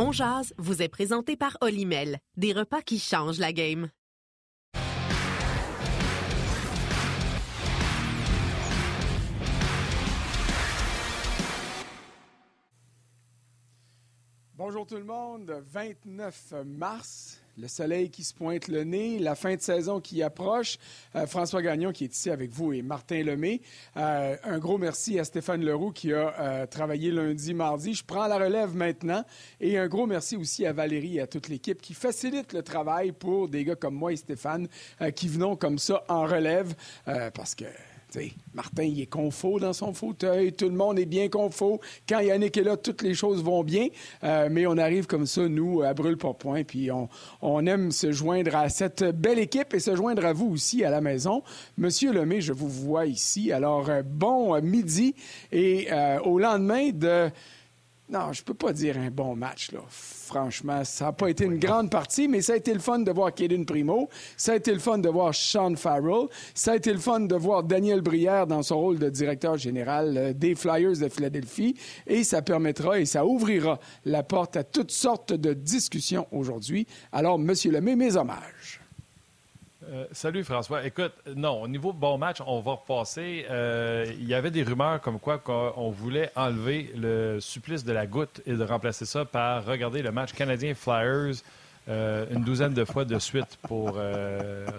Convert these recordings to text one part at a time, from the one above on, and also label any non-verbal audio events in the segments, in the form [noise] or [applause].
On Jazz vous est présenté par Olimel, des repas qui changent la game. Bonjour tout le monde, 29 mars, le soleil qui se pointe le nez, la fin de saison qui approche. Euh, François Gagnon qui est ici avec vous et Martin Lemay. Euh, un gros merci à Stéphane Leroux qui a euh, travaillé lundi, mardi. Je prends la relève maintenant. Et un gros merci aussi à Valérie et à toute l'équipe qui facilite le travail pour des gars comme moi et Stéphane qui venons comme ça en relève parce que Martin, il est confort dans son fauteuil. Tout le monde est bien confort. Quand Yannick est là, toutes les choses vont bien. Euh, mais on arrive comme ça, nous, à brûle pour point. Puis on, aime se joindre à cette belle équipe et se joindre à vous aussi à la maison. Monsieur Lemay, je vous vois ici. Alors, euh, bon midi. Et euh, au lendemain de non, je peux pas dire un bon match, là. Franchement, ça n'a pas été une grande partie, mais ça a été le fun de voir Kaden Primo. Ça a été le fun de voir Sean Farrell. Ça a été le fun de voir Daniel Brière dans son rôle de directeur général euh, des Flyers de Philadelphie. Et ça permettra et ça ouvrira la porte à toutes sortes de discussions aujourd'hui. Alors, Monsieur Lemay, mes hommages. Euh, salut François. Écoute, non, au niveau bon match, on va repasser. Euh, il y avait des rumeurs comme quoi on voulait enlever le supplice de la goutte et de remplacer ça par regarder le match canadien Flyers euh, une douzaine de fois de suite pour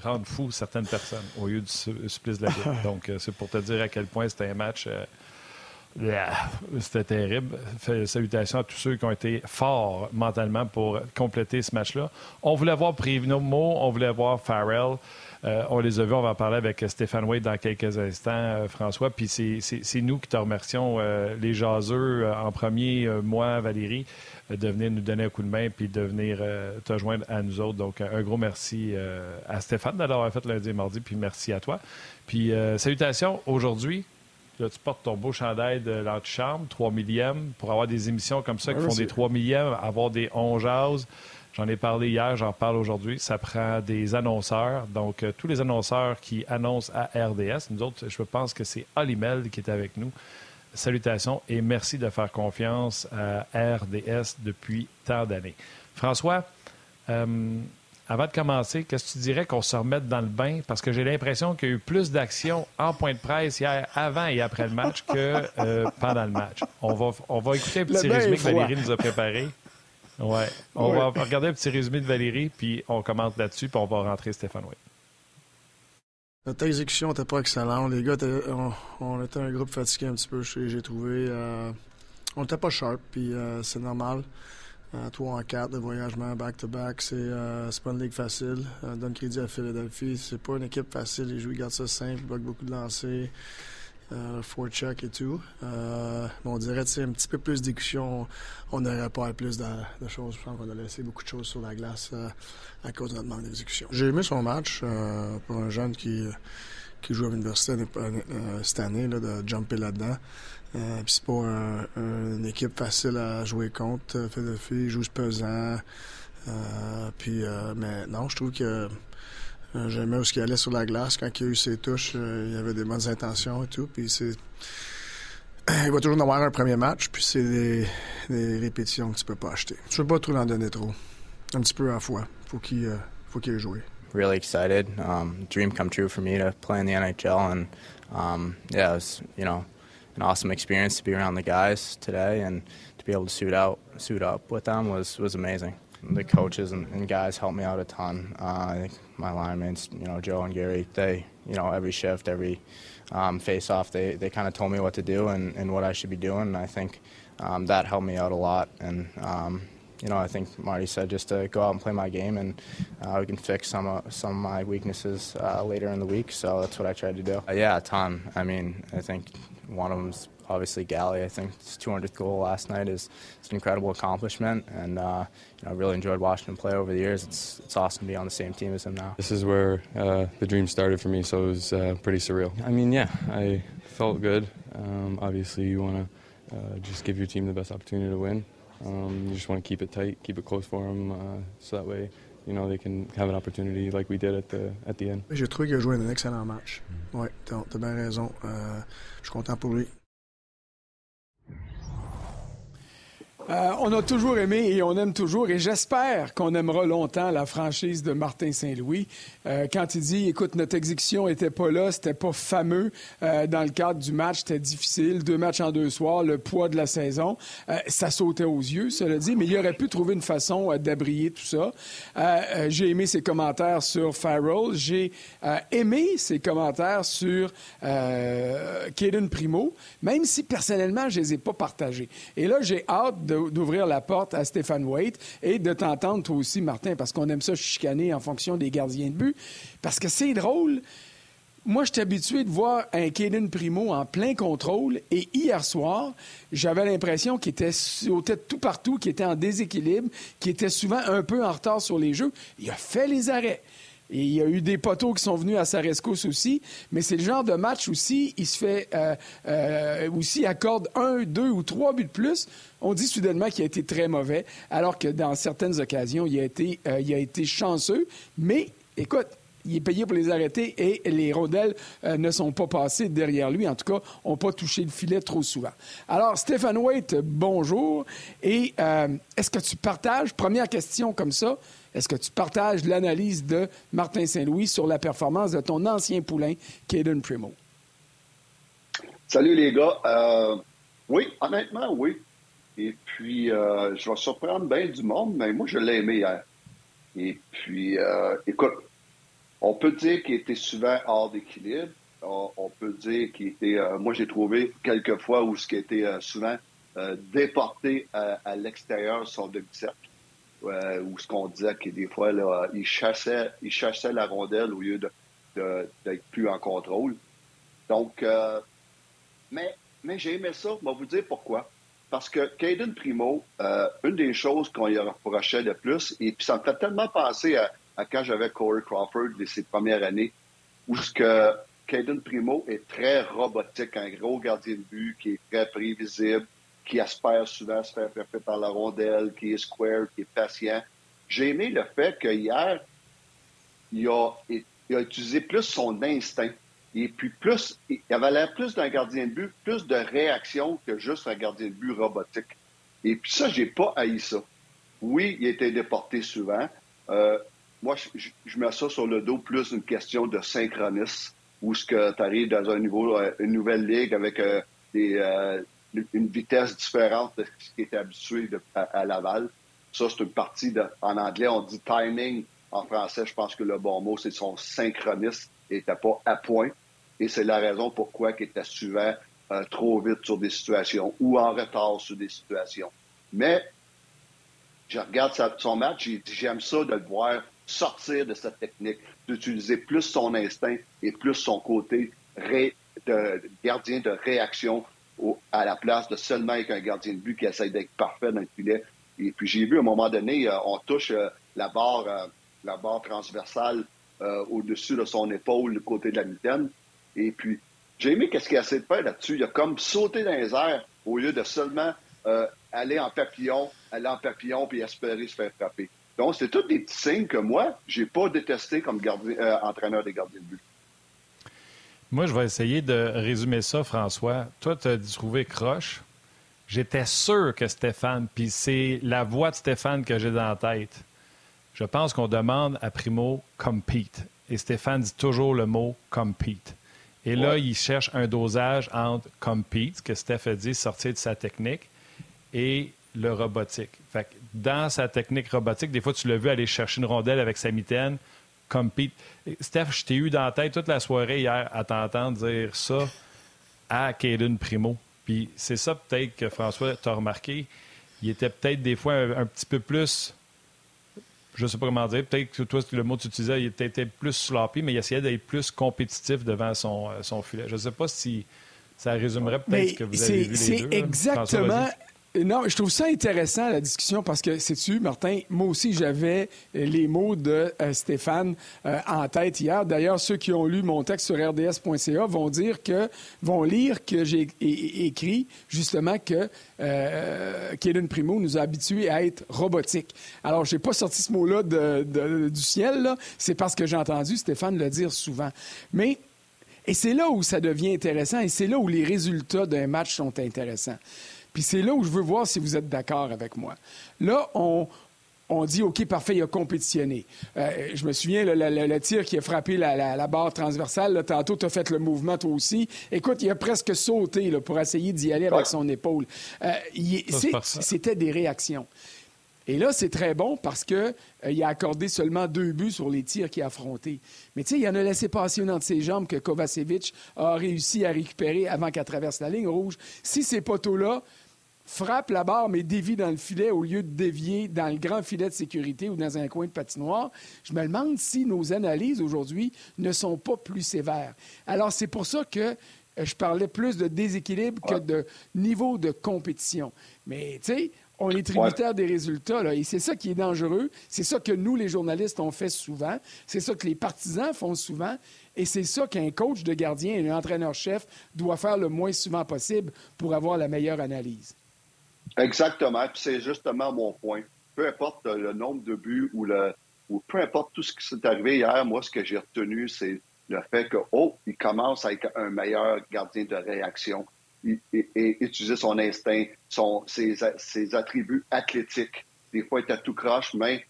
rendre fou certaines personnes au lieu du supplice de la goutte. Donc, c'est pour te dire à quel point c'était un match c'était terrible. Salutations à tous ceux qui ont été forts mentalement pour compléter ce match-là. On voulait voir Primo, on voulait voir Farrell. Euh, on les a vus, on va en parler avec Stéphane Wade dans quelques instants, euh, François. Puis c'est nous qui te remercions, euh, les jaseux, en premier, moi, Valérie, de venir nous donner un coup de main puis de venir te joindre à nous autres. Donc, un gros merci à Stéphane d'avoir fait lundi et mardi, puis merci à toi. Puis, salutations aujourd'hui. Là, tu portes ton beau chandail de l'antichambre, 3 millième, pour avoir des émissions comme ça qui font des 3 millièmes, avoir des 11 jazz. J'en ai parlé hier, j'en parle aujourd'hui. Ça prend des annonceurs. Donc, euh, tous les annonceurs qui annoncent à RDS, nous autres, je pense que c'est Olimel qui est avec nous. Salutations et merci de faire confiance à RDS depuis tant d'années. François, euh, avant de commencer, qu'est-ce que tu dirais qu'on se remette dans le bain? Parce que j'ai l'impression qu'il y a eu plus d'actions en point de presse hier, avant et après le match que euh, pendant le match. On va, on va écouter un petit résumé que Valérie nous a préparé. Ouais. On va regarder un petit résumé de Valérie, puis on commente là-dessus, puis on va rentrer Stéphane Way. Notre exécution n'était pas excellente. Les gars, on, était un groupe fatigué un petit peu, j'ai trouvé. Euh, on n'était pas sharp, puis euh, c'est normal. 3 en 4 de voyagement back-to-back, c'est euh, pas une ligue facile. Euh, donne crédit à Philadelphie. C'est pas une équipe facile. Les joueurs gardent ça simple, bloquent beaucoup de lancers, euh, check et tout. Euh, on dirait que un petit peu plus d'écution. On n'aurait pas plus de, choses. Je pense qu'on a laissé beaucoup de choses sur la glace euh, à cause de notre manque d'exécution. J'ai aimé son match pour un jeune qui, qui joue à l'université cette année, là, de jumper là-dedans. Euh, c'est pas une équipe facile à jouer contre. Euh, Philadelphie joue pesant. Euh, puis, euh, mais non, je trouve que j'aimais où il allait sur la glace. Quand il a eu ses touches, il y avait des bonnes intentions et tout. Puis c'est... [coughs] Il va toujours avoir un premier match, puis c'est des, répétitions que tu peux pas acheter. Je veux pas trop en donner trop. Un petit peu à la fois. Faut qu'il faut qu'il ait joué. Really excited. Um, dream come true for me to play in the NHL, and um, yeah, was, you know, an awesome experience to be around the guys today and to be able to suit out suit up with them was was amazing. The coaches and, and guys helped me out a ton. Uh, I think my linemen, you know, Joe and Gary, they, you know, every shift, every um, face off, they, they kind of told me what to do and, and what I should be doing. And I think um, that helped me out a lot. And, um, you know, I think Marty said just to go out and play my game, and uh, we can fix some of, some of my weaknesses uh, later in the week. So that's what I tried to do. Uh, yeah, a ton. I mean, I think one of them's obviously Galley. I think his 200th goal last night is, is an incredible accomplishment, and uh, you know, I really enjoyed watching him play over the years. It's it's awesome to be on the same team as him now. This is where uh, the dream started for me, so it was uh, pretty surreal. I mean, yeah, I felt good. Um, obviously, you want to uh, just give your team the best opportunity to win. Um, you just want to keep it tight, keep it close for them, uh, so that way you know, they can have an opportunity like we did at the, at the end. J'ai trouvé qu'il a joué un excellent match. Mm. Oui, t'as bien raison. Euh, je suis content pour lui. Euh, on a toujours aimé et on aime toujours, et j'espère qu'on aimera longtemps la franchise de Martin Saint-Louis. Euh, quand il dit, écoute, notre exécution était pas là, c'était pas fameux euh, dans le cadre du match, c'était difficile, deux matchs en deux soirs, le poids de la saison, ça sautait aux yeux, cela dit, mais il aurait pu trouver une façon d'abrier tout ça. j'ai aimé ses commentaires sur Farrell, j'ai aimé ses commentaires sur Caden Primo, même si personnellement, je les ai pas partagés. Et là, j'ai hâte de d'ouvrir la porte à Stéphane Waite et de t'entendre toi aussi, Martin, parce qu'on aime ça chicaner en fonction des gardiens de but. Parce que c'est drôle. Moi, je suis habitué de voir un Caden Primo en plein contrôle et hier soir, j'avais l'impression qu'il était sautait tout partout, qu'il était en déséquilibre, qu'il était souvent un peu en retard sur les jeux. Il a fait les arrêts. Et il y a eu des poteaux qui sont venus à sa rescousse aussi, mais c'est le genre de match aussi, il se fait euh, euh, aussi accorde un, deux ou trois buts de plus. On dit soudainement qu'il a été très mauvais, alors que dans certaines occasions, il a été, euh, chanceux. Mais écoute, il est payé pour les arrêter et les rondelles ne sont pas passées derrière lui. En tout cas, n'ont pas touché le filet trop souvent. Alors, Stéphane Waite, bonjour. Et est-ce que tu partages, première question comme ça, est-ce que tu partages l'analyse de Martin Saint-Louis sur la performance de ton ancien poulain, Caden Primo? Salut les gars. Euh, oui, honnêtement, oui. Et puis, euh, je vais surprendre bien du monde, mais moi, je l'ai aimé hier. Et puis, euh, écoute, on peut dire qu'il était souvent hors d'équilibre. On, peut dire qu'il était, moi, j'ai trouvé quelques fois où ce qui était souvent déporté à, l'extérieur de son demi-cercle ou ce qu'on disait que des fois, il, chassait, la rondelle au lieu d'être plus en contrôle. Donc, euh, mais, mais j'ai aimé ça. Je vais vous dire pourquoi. Parce que Caden Primo, euh, une des choses qu'on lui reprochait le plus, et puis ça me fait tellement penser à, quand j'avais Corey Crawford ses premières années, où ce que Caden Primo est très robotique, un gros gardien de but qui est très prévisible, qui espère souvent se faire frapper par la rondelle, qui est square, qui est patient. J'ai aimé le fait qu'hier, il a, il a utilisé plus son instinct. Et puis plus, il avait l'air plus d'un gardien de but, plus de réaction que juste un gardien de but robotique. Et puis ça, j'ai pas haï ça. Oui, il était déporté souvent. Euh, moi, je, mets ça sur le dos plus une question de synchronisme, où ce que tu arrives dans un niveau, euh, une nouvelle ligue avec euh, une vitesse différente de ce qui était habitué à, Laval. Ça, c'est une partie de, en anglais, on dit timing. En français, je pense que le bon mot, c'est son synchronisme n'était pas à point. Et c'est la raison pourquoi il était souvent euh, trop vite sur des situations ou en retard sur des situations. Mais je regarde son match et j'aime ça de le voir sortir de cette technique, d'utiliser plus son instinct et plus son côté gardien de réaction à la place de seulement être un gardien de but qui essaie d'être parfait dans le filet. Et puis j'ai vu à un moment donné, euh, on touche la barre, euh, la barre transversale au-dessus de son épaule, du côté de la mitaine. Et puis j'ai aimé qu'est-ce qu'il a essayé de faire là-dessus? Il a comme sauté dans les airs au lieu de seulement aller en papillon, aller en papillon puis espérer se faire frapper. Donc, c'est tous des petits signes que moi, j'ai pas détesté comme gardien, entraîneur des gardiens de but. Moi, je vais essayer de résumer ça, François. Toi, tu as trouvé croche. J'étais sûr que Stéphane, puis c'est la voix de Stéphane que j'ai dans la tête. Je pense qu'on demande à Primo compete. Et Stéphane dit toujours le mot compete. Et là, il cherche un dosage entre compete, ce que Steph a dit, sortir de sa technique, et le robotique. Fait que dans sa technique robotique, des fois, tu l'as vu aller chercher une rondelle avec sa mitaine compete. Steph, je t'ai eu dans la tête toute la soirée hier à t'entendre dire ça à Caden Primo. Puis c'est ça peut-être que François t'a remarqué. Il était peut-être des fois un, petit peu plus. Je ne sais pas comment dire. Peut-être que toi, le mot que tu utilisais, il était plus sloppy, mais il essayait d'être plus compétitif devant son, euh, son filet. Je ne sais pas si ça résumerait peut-être ce que vous avez vu les deux. C'est exactement non, je trouve ça intéressant, la discussion, parce que, sais-tu, Martin, moi aussi, j'avais les mots de euh, Stéphane euh, en tête hier. D'ailleurs, ceux qui ont lu mon texte sur rds.ca vont dire que, vont lire que j'ai écrit, justement, que euh, Primo nous a habitués à être robotique. Alors, j'ai pas sorti ce mot-là du ciel. C'est parce que j'ai entendu Stéphane le dire souvent. Mais, et c'est là où ça devient intéressant, et c'est là où les résultats d'un match sont intéressants. Puis c'est là où je veux voir si vous êtes d'accord avec moi. Là, on, on dit, OK, parfait, il a compétitionné. Euh, je me souviens, le, tir qui a frappé la, barre transversale, tantôt, tu as fait le mouvement, toi aussi. Écoute, il a presque sauté pour essayer d'y aller avec son épaule. Euh, c'était des réactions. Et là, c'est très bon parce qu'il euh, a accordé seulement deux buts sur les tirs qu'il a affrontés. Mais tu sais, il en a laissé passer une entre ses jambes que Kovacevic a réussi à récupérer avant qu'elle traverse la ligne rouge. Si ces poteaux-là frappe la barre, mais dévie dans le filet au lieu de dévier dans le grand filet de sécurité ou dans un coin de patinoire. Je me demande si nos analyses aujourd'hui ne sont pas plus sévères. Alors, c'est pour ça que euh, je parlais plus de déséquilibre que de niveau de compétition. Mais, tu sais, on est tributaire des résultats, là, et c'est ça qui est dangereux. C'est ça que nous, les journalistes, on fait souvent. C'est ça que les partisans font souvent. Et c'est ça qu'un coach de gardien et un entraîneur-chef doit faire le moins souvent possible pour avoir la meilleure analyse. Exactement. Puis c'est justement mon point. Peu importe le nombre de buts ou le ou peu importe tout ce qui s'est arrivé hier, moi, ce que j'ai retenu, c'est le fait que, oh, il commence avec un meilleur gardien de réaction et, utiliser son instinct, son, ses, ses, attributs athlétiques. Des fois, il est à tout croche, mais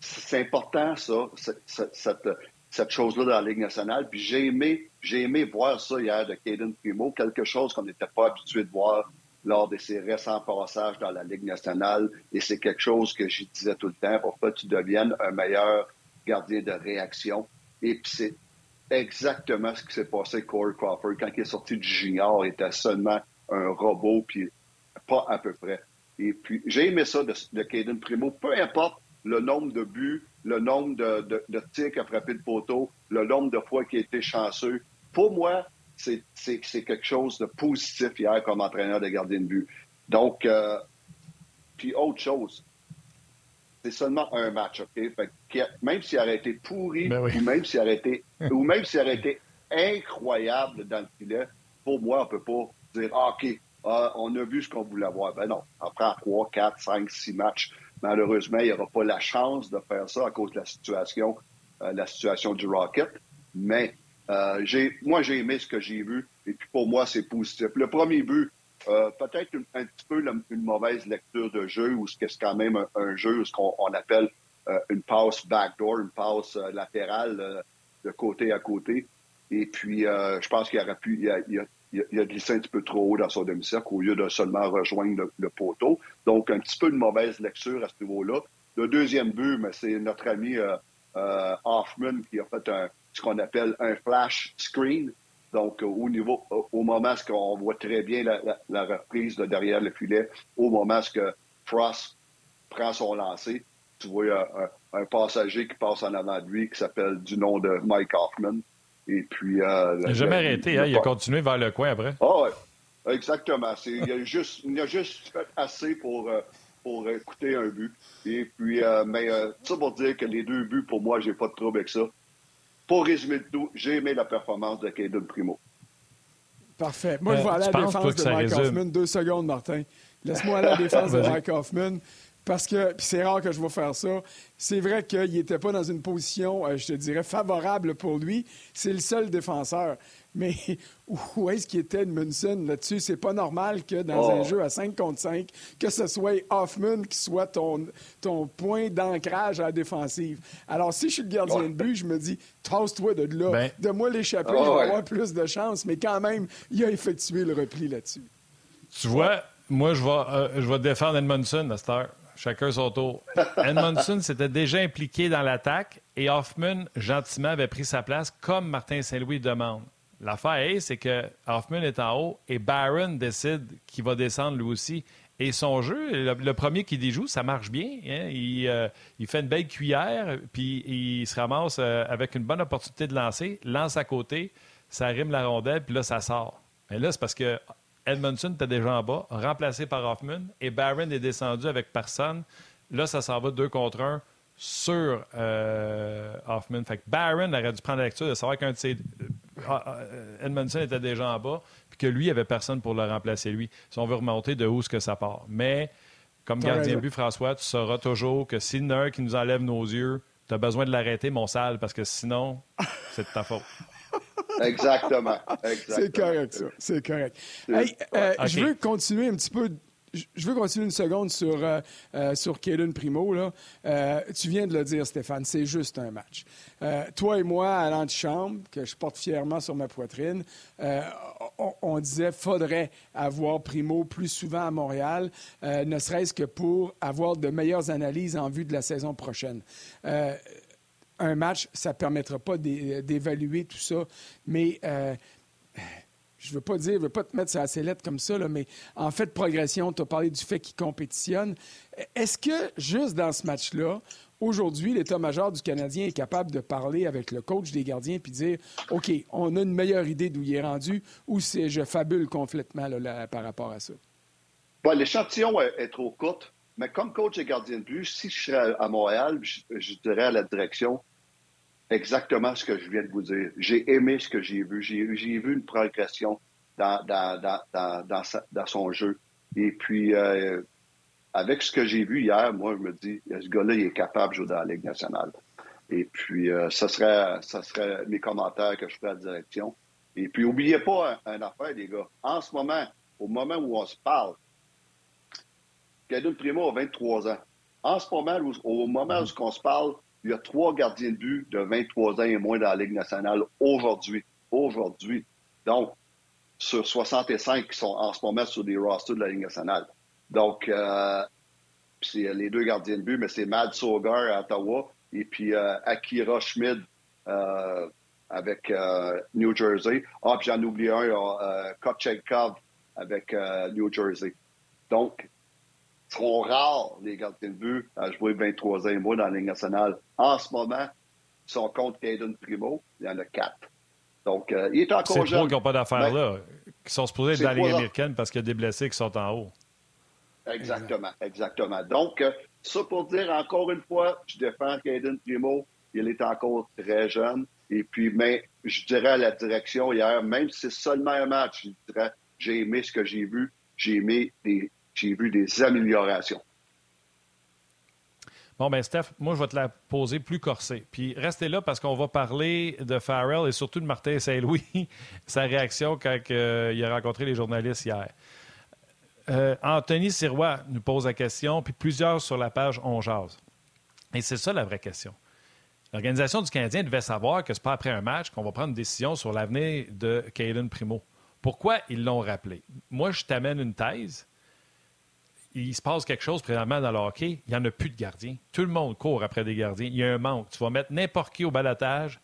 c'est important, ça, cette, cette, chose-là dans la Ligue nationale. Puis j'ai aimé, j'ai aimé voir ça hier de Caden Primo, quelque chose qu'on n'était pas habitué de voir lors de ses récents passages dans la Ligue nationale. Et c'est quelque chose que j'y disais tout le temps, pour que tu deviennes un meilleur gardien de réaction? Et puis exactement ce qui s'est passé avec Corey Crawford. Quand il est sorti du junior, il était seulement un robot, puis pas à peu près. Et puis, j'ai aimé ça de, de Caden Primo. Peu importe le nombre de buts, le nombre de, de, de tirs qu'il a frappé de poteau, le nombre de fois qu'il a été chanceux. Pour moi, c'est quelque chose de positif hier comme entraîneur de gardien de but. Donc, euh, puis autre chose, c'est seulement un match, OK? même s'il aurait été pourri, ben ou même s'il aurait été, [laughs] ou même s'il aurait été incroyable dans le filet, pour moi, on peut pas dire, ah, OK, ah, on a vu ce qu'on voulait voir. Ben non, après 3, 4, 5, 6 matchs, malheureusement, il n'y aura pas la chance de faire ça à cause de la situation, euh, la situation du Rocket. Mais euh, moi, j'ai aimé ce que j'ai vu, et puis pour moi, c'est positif. Le premier but, euh, peut-être un, petit peu une mauvaise lecture de jeu, ou ce que c'est quand même un, jeu, ce qu'on appelle euh, une passe backdoor, une passe latérale de côté à côté. Et puis, je pense qu'il aurait pu, il a, glissé un petit peu trop haut dans son demi-cercle au lieu de seulement rejoindre le, poteau. Donc, un petit peu une mauvaise lecture à ce niveau-là. Le deuxième but, mais c'est notre ami Hoffman qui a fait un, ce qu'on appelle un flash screen. Donc, au niveau, au moment où on voit très bien la, reprise de derrière le filet, au moment où Frost prend son lancer, tu vois un, passager qui passe en avant de lui qui s'appelle du nom de Mike Hoffman. Et puis. Euh, il n'a jamais arrêté, hein? il a continué vers le coin après. Ah oui, exactement. Il a, [laughs] juste, il a juste fait assez pour, euh, pour écouter un but. Et puis, euh, mais ça pour dire que les deux buts, pour moi, j'ai pas de trouble avec ça. Pour résumer le tout, j'ai aimé la performance de Caden Primo. Parfait. Moi, je vais aller à la défense de Mike Hoffman. Deux secondes, Martin. Laisse-moi aller à la défense de Mike Hoffman. Parce que, c'est rare que je vais faire ça, c'est vrai qu'il n'était pas dans une position, euh, je te dirais, favorable pour lui. C'est le seul défenseur. Mais [laughs] où est-ce qu'il était Edmundson là-dessus? C'est pas normal que dans un oh. jeu à 5 contre 5, que ce soit Hoffman qui soit ton, ton point d'ancrage à la défensive. Alors, si je suis le gardien de but, je me dis, tasse-toi de là. Ben. De moi l'échapper, oh, je vais avoir plus de chance. Mais quand même, il a effectué le repli là-dessus. Tu vois, moi, je vais, euh, je vais défendre Edmondson à cette heure. Chacun son tour. [laughs] Edmondson s'était déjà impliqué dans l'attaque et Hoffman, gentiment, avait pris sa place comme Martin Saint-Louis demande. L'affaire, c'est que Hoffman est en haut et Barron décide qu'il va descendre lui aussi. Et son jeu, le, premier qui déjoue, ça marche bien. Hein. Euh, il, fait une belle cuillère, puis il se ramasse euh, avec une bonne opportunité de lancer, lance à côté, ça rime la rondelle, puis là, ça sort. Mais là, c'est parce que Edmondson était déjà en bas, remplacé par Hoffman, et Barron est descendu avec personne. Là, ça s'en va deux contre un sur euh, Hoffman. Fait que Barron aurait dû prendre la lecture de savoir qu'un de ses Edmondson était déjà en bas, puis que lui, il n'y avait personne pour le remplacer, lui. Si on veut remonter de où ce que ça part. Mais, comme gardien de but, François, tu sauras toujours que s'il y en a un qui nous enlève nos yeux, tu as besoin de l'arrêter, mon sale, parce que sinon, [laughs] c'est de ta faute. Exactement. C'est correct, ça. C'est correct. Hey, euh, Je veux continuer un petit peu je veux continuer une seconde sur, euh, euh, sur Caden Primo. Euh, tu viens de le dire, Stéphane, c'est juste un match. toi et moi, à l'antichambre, que je porte fièrement sur ma poitrine, on, on, disait faudrait avoir Primo plus souvent à Montréal, ne serait-ce que pour avoir de meilleures analyses en vue de la saison prochaine un match, ça ne permettra pas d'évaluer tout ça, mais je veux pas dire, je veux pas te mettre sur la sellette comme ça, là, mais en fait progression, tu as parlé du fait qu'il compétitionne. Est-ce que juste dans ce match-là, aujourd'hui, l'état-major du Canadien est capable de parler avec le coach des gardiens puis dire OK, on a une meilleure idée d'où il est rendu ou je fabule complètement là, par rapport à ça? L'échantillon est, trop court, mais comme coach des gardiens de but, si je serais à Montréal, je dirais à la direction exactement ce que je viens de vous dire. J'ai aimé ce que j'ai vu. J'ai vu une progression dans, dans, dans, dans, son jeu. Et puis, euh, avec ce que j'ai vu hier, moi, je me dis, ce gars-là, il est capable de jouer dans la Ligue nationale. Et puis, euh, ça, serait, ça serait mes commentaires que je ferais à la direction. Et puis, n'oubliez pas un, affaire, les gars. En ce moment, au moment où on se parle, Caden Primo a 23 ans. En ce moment, au moment où on se parle, il y a trois gardiens de but de 23 ans et moins dans la Ligue nationale aujourd'hui. Aujourd'hui. Donc, sur 65 qui sont en ce moment sur des rosters de la Ligue nationale. Donc, euh, c'est les deux gardiens de but, mais c'est Mad Sogar à Ottawa et puis euh, Akira Schmid euh, avec New Jersey. Ah, puis j'en oublie un, euh, Kopchenkov avec New Jersey. Donc, seront rares, les gardiens de but, à jouer 23 ans et moins dans la Ligue nationale. En ce moment, si on compte Caden Primo, il y en a quatre. Donc, euh, il est encore jeune. C'est trois qui n'ont pas d'affaires là, qui sont supposés être dans la Ligue américaine parce qu'il y a des blessés qui sont en haut. Exactement, exactement. Donc, euh, ça pour dire, encore une fois, je défends Caden Primo. Il est encore très jeune. Et puis, mais je dirais à la direction hier, même si c'est seulement un match, je dirais, j'ai aimé ce que j'ai vu. J'ai aimé des j'ai vu des améliorations. Bon, ben Steph, moi, je vais te la poser plus corsée. Puis restez là parce qu'on va parler de Farrell et surtout de Martin Saint-Louis, [laughs] sa réaction quand euh, il a rencontré les journalistes hier. Euh, Anthony Sirois nous pose la question, puis plusieurs sur la page On Jase. Et c'est ça la vraie question. L'organisation du Canadien devait savoir que ce n'est pas après un match qu'on va prendre une décision sur l'avenir de Caden Primo. Pourquoi ils l'ont rappelé? Moi, je t'amène une thèse il se passe quelque chose présentement dans le hockey, il n'y en a plus de gardiens. Tout le monde court après des gardiens. Il y a un manque. Tu vas mettre n'importe qui au balotage,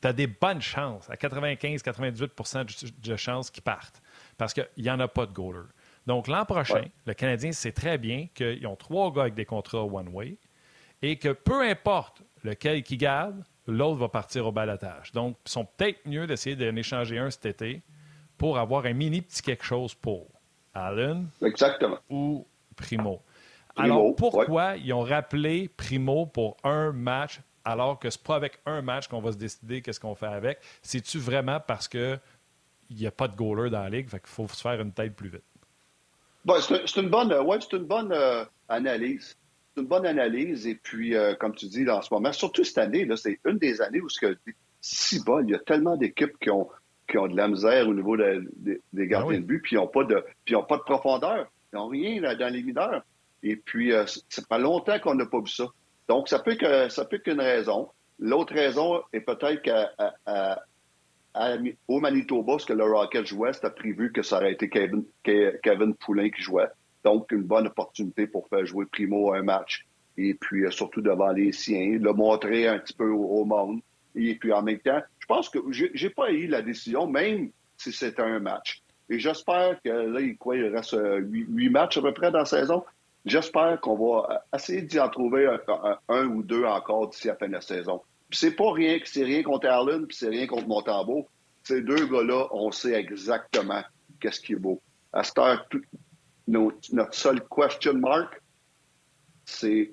tu as des bonnes chances, à 95-98% de chances qu'ils partent. Parce qu'il n'y en a pas de goaler. Donc, l'an prochain, le Canadien sait très bien qu'ils ont trois gars avec des contrats one-way et que peu importe lequel qui garde, l'autre va partir au balotage. Donc, ils sont peut-être mieux d'essayer d'en échanger un cet été pour avoir un mini petit quelque chose pour. Allen Exactement. ou Primo. alors, pourquoi ils ont rappelé Primo pour un match alors que ce n'est pas avec un match qu'on va se décider qu'est-ce qu'on fait avec? C'est-tu vraiment parce qu'il n'y a pas de goaler dans la ligue, fait qu'il faut se faire une tête plus vite? c'est une bonne, ouais, une bonne euh, analyse. C'est une bonne analyse. Et puis, euh, comme tu dis, en ce moment, surtout cette année, c'est une des années où, ce si bon, il y a tellement d'équipes qui ont qui ont de la misère au niveau des gardiens ah de but, puis ils n'ont pas, de, pas de profondeur. Ils n'ont rien dans les mineurs. Et puis, euh, c'est pas longtemps qu'on n'a pas vu ça. Donc, ça peut que ça peut qu'une raison. L'autre raison est peut-être qu'au Manitoba, ce que le Rocket jouait, c'était prévu que ça aurait été Kevin, Kevin Poulin qui jouait. Donc, une bonne opportunité pour faire jouer Primo un match. Et puis, euh, surtout devant les siens, le montrer un petit peu au monde. Et puis, en même temps, je pense que j'ai pas eu la décision, même si c'était un match. Et j'espère que là, il, quoi, il reste euh, huit, matchs à peu près dans la saison. J'espère qu'on va essayer d'y en trouver un, ou deux encore d'ici la fin de la saison. Puis c'est pas rien, c'est rien contre Allen, puis c'est rien contre Montembeau. Ces deux gars-là, on sait exactement qu'est-ce qui est beau. À cette heure, notre, seul question mark, c'est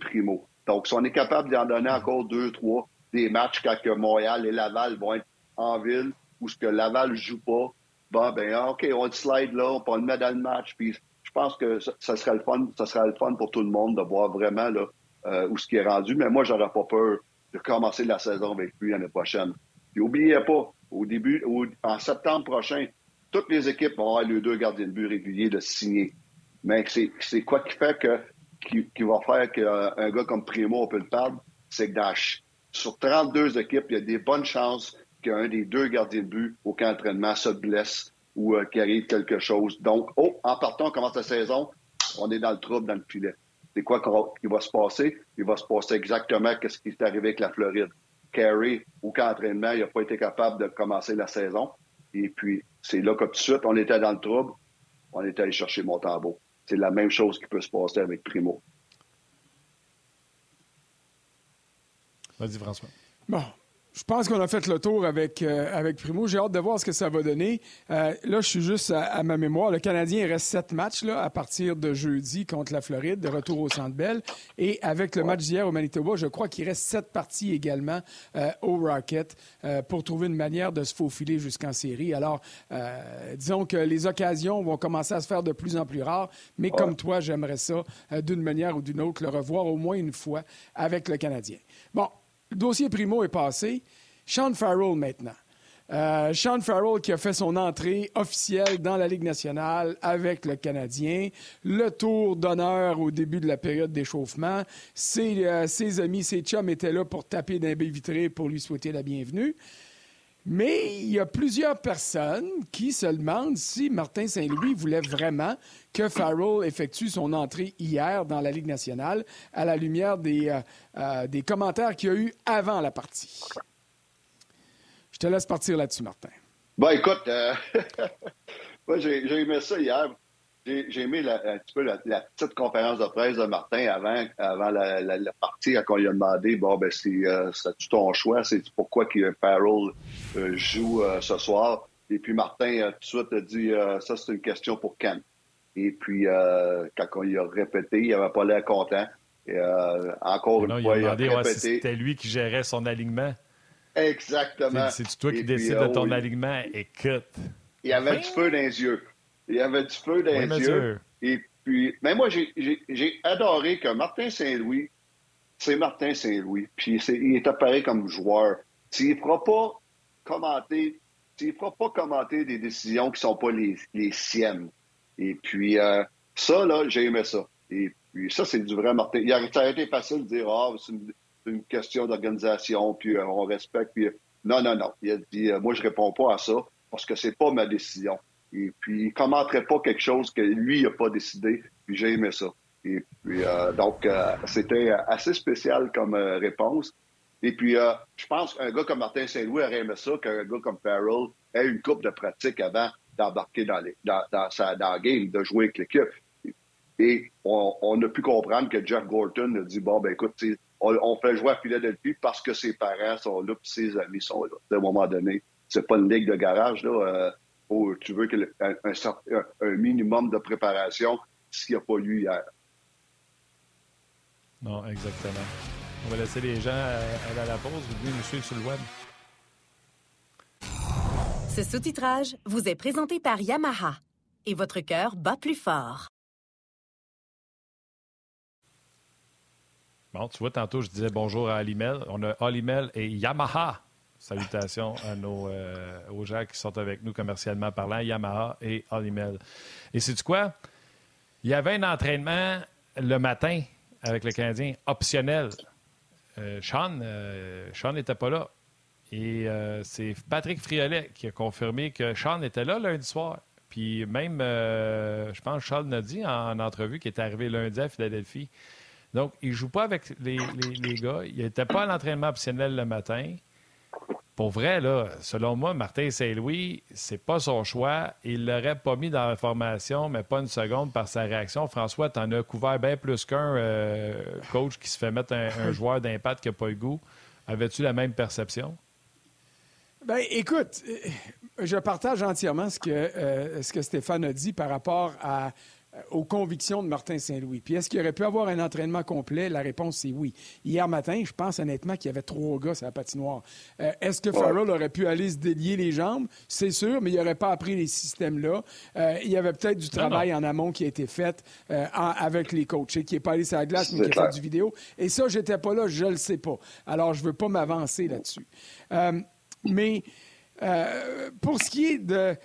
Primo. Donc, si on est capable d'y en donner encore deux, trois, des matchs quand que Montréal et Laval vont être en ville ou ce que Laval joue pas, bon, ben, OK, on le slide là, on le mettre dans le match. Puis je pense que ça, serait le fun, ça serait le fun pour tout le monde de voir vraiment là, euh, où ce qui est rendu. Mais moi, j'aurais pas peur de commencer la saison avec lui l'année prochaine. Puis n'oubliez pas, au début, en septembre prochain, toutes les équipes vont avoir les deux gardiens de but réguliers de signer. Mais c'est quoi qui fait que qui, va faire qu'un gars comme Primo, on peut le perdre? C'est que sur 32 équipes, il y a des bonnes chances qu'un des deux gardiens de but au camp d'entraînement se blesse ou euh, qu'il arrive quelque chose. Donc, oh, en partant, on commence la saison, on est dans le trouble, dans le filet. C'est quoi qui va se passer? Il va se passer exactement ce qui est arrivé avec la Floride. Carey, au camp d'entraînement, il n'a pas été capable de commencer la saison. Et puis, c'est là que tout de suite, on était dans le trouble. On est allé chercher Montembeau. C'est la même chose qui peut se passer avec Primo. Bon, je pense qu'on a fait le tour avec, euh, avec Primo. J'ai hâte de voir ce que ça va donner. Euh, là, je suis juste à, ma mémoire. Le Canadien reste sept matchs là, à partir de jeudi contre la Floride, de retour au Centre Bell. Et avec le match d'hier au Manitoba, je crois qu'il reste sept parties également euh, au Rocket pour trouver une manière de se faufiler jusqu'en série. Alors, disons que les occasions vont commencer à se faire de plus en plus rares. Mais comme toi, j'aimerais ça, d'une manière ou d'une autre, le revoir au moins une fois avec le Canadien. Bon, le dossier Primo est passé. Sean Farrell maintenant. Euh, Sean Farrell qui a fait son entrée officielle dans la Ligue nationale avec le Canadien. Le tour d'honneur au début de la période d'échauffement. Ses, euh, ses, amis, ses chums étaient là pour taper d'un baie vitré pour lui souhaiter la bienvenue. Mais il y a plusieurs personnes qui se demandent si Martin Saint-Louis voulait vraiment que Farrell effectue son entrée hier dans la Ligue nationale à la lumière des, euh, euh, des commentaires qu'il y a eu avant la partie. Je te laisse partir là-dessus, Martin. Bon, écoute, euh, [laughs] moi, j'ai aimé ça hier j'ai aimé la, un petit peu la, petite conférence de presse de Martin avant, avant la, la, partie, quand on lui a demandé bon, ben, c'est euh, ton choix, c'est pourquoi que Farrell euh, joue euh, ce soir? Et puis Martin tout de suite a dit ça, c'est une question pour Ken. Et puis, quand on lui a répété, il n'avait pas l'air content. Et, encore une fois, il a, répété. C'était lui qui gérait son alignement. Exactement. C'est toi qui décides de ton alignement? Écoute. Il y avait du feu dans les yeux. Il y avait du feu dans les yeux. Et puis, mais moi, j'ai adoré que Martin Saint-Louis, c'est Martin Saint-Louis. Puis il est appareil comme joueur. S'il ne fera pas commenter, s'il fera pas commenter des décisions qui ne sont pas les, les, siennes. Et puis, euh, ça, là, j'ai aimé ça. Et puis, ça, c'est du vrai Martin. Il a, ça a été facile de dire, ah, c'est une, question d'organisation, puis euh, on respecte. Puis, non, non, non. Il a dit, euh, moi, je réponds pas à ça parce que c'est pas ma décision. Et puis, il commenterait pas quelque chose que lui n'a pas décidé. Puis j'ai aimé ça. Et puis, euh, donc, euh, c'était assez spécial comme euh, réponse. Et puis, je pense qu'un gars comme Martin Saint-Louis aurait aimé ça qu'un gars comme Farrell ait une coupe de pratique avant d'embarquer dans, dans, dans, sa, dans la game, de jouer avec l'équipe. Et on, a pu comprendre que Jeff Gorton a dit, bon, ben écoute, on, fait jouer à Philadelphie parce que ses parents sont là, puis ses amis sont là. À un moment donné, c'est pas une ligue de garage, là tu veux un, un, un, minimum de préparation, ce qu'il n'y a pas eu hier. Non, exactement. On va laisser les gens aller à la pause. Vous venez nous suivre sur le web. Ce sous-titrage vous est présenté par Yamaha. Et votre cœur bat plus fort. Bon, tu vois, tantôt, je disais bonjour à Alimel. On a Alimel et Yamaha Salutations à nos, euh, aux gens qui sont avec nous commercialement parlant, Yamaha et Olimel. Et c'est quoi? Il y avait un entraînement le matin avec le Canadien optionnel. Euh, Sean euh, n'était pas là. Et c'est Patrick Friolet qui a confirmé que Sean était là lundi soir. Puis même, je pense, Sean l'a dit en, entrevue qu'il était arrivé lundi à Philadelphie. Donc, il ne joue pas avec les, les gars. Il n'était pas à l'entraînement optionnel le matin. Pour vrai, là, selon moi, Martin Saint-Louis, c'est pas son choix. Il l'aurait pas mis dans la formation, mais pas une seconde par sa réaction. François, tu en as couvert bien plus qu'un euh, coach qui se fait mettre un, joueur d'impact qui n'a pas eu goût. Avais-tu la même perception? Ben, écoute, euh, je partage entièrement ce que, euh, ce que Stéphane a dit par rapport à aux convictions de Martin Saint-Louis. Puis est-ce qu'il aurait pu avoir un entraînement complet? La réponse, c'est oui. Hier matin, je pense honnêtement qu'il y avait trois gars sur la patinoire. Euh, est-ce que Farrell aurait pu aller se délier les jambes? C'est sûr, mais il n'aurait pas appris les systèmes-là. Euh, il y avait peut-être du travail en amont qui a été fait avec les coachs, qui n'est pas allé sur la glace, mais qui a fait du vidéo. Et ça, j'étais pas là, je le sais pas. Alors, je veux pas m'avancer là-dessus. Mais pour ce qui est de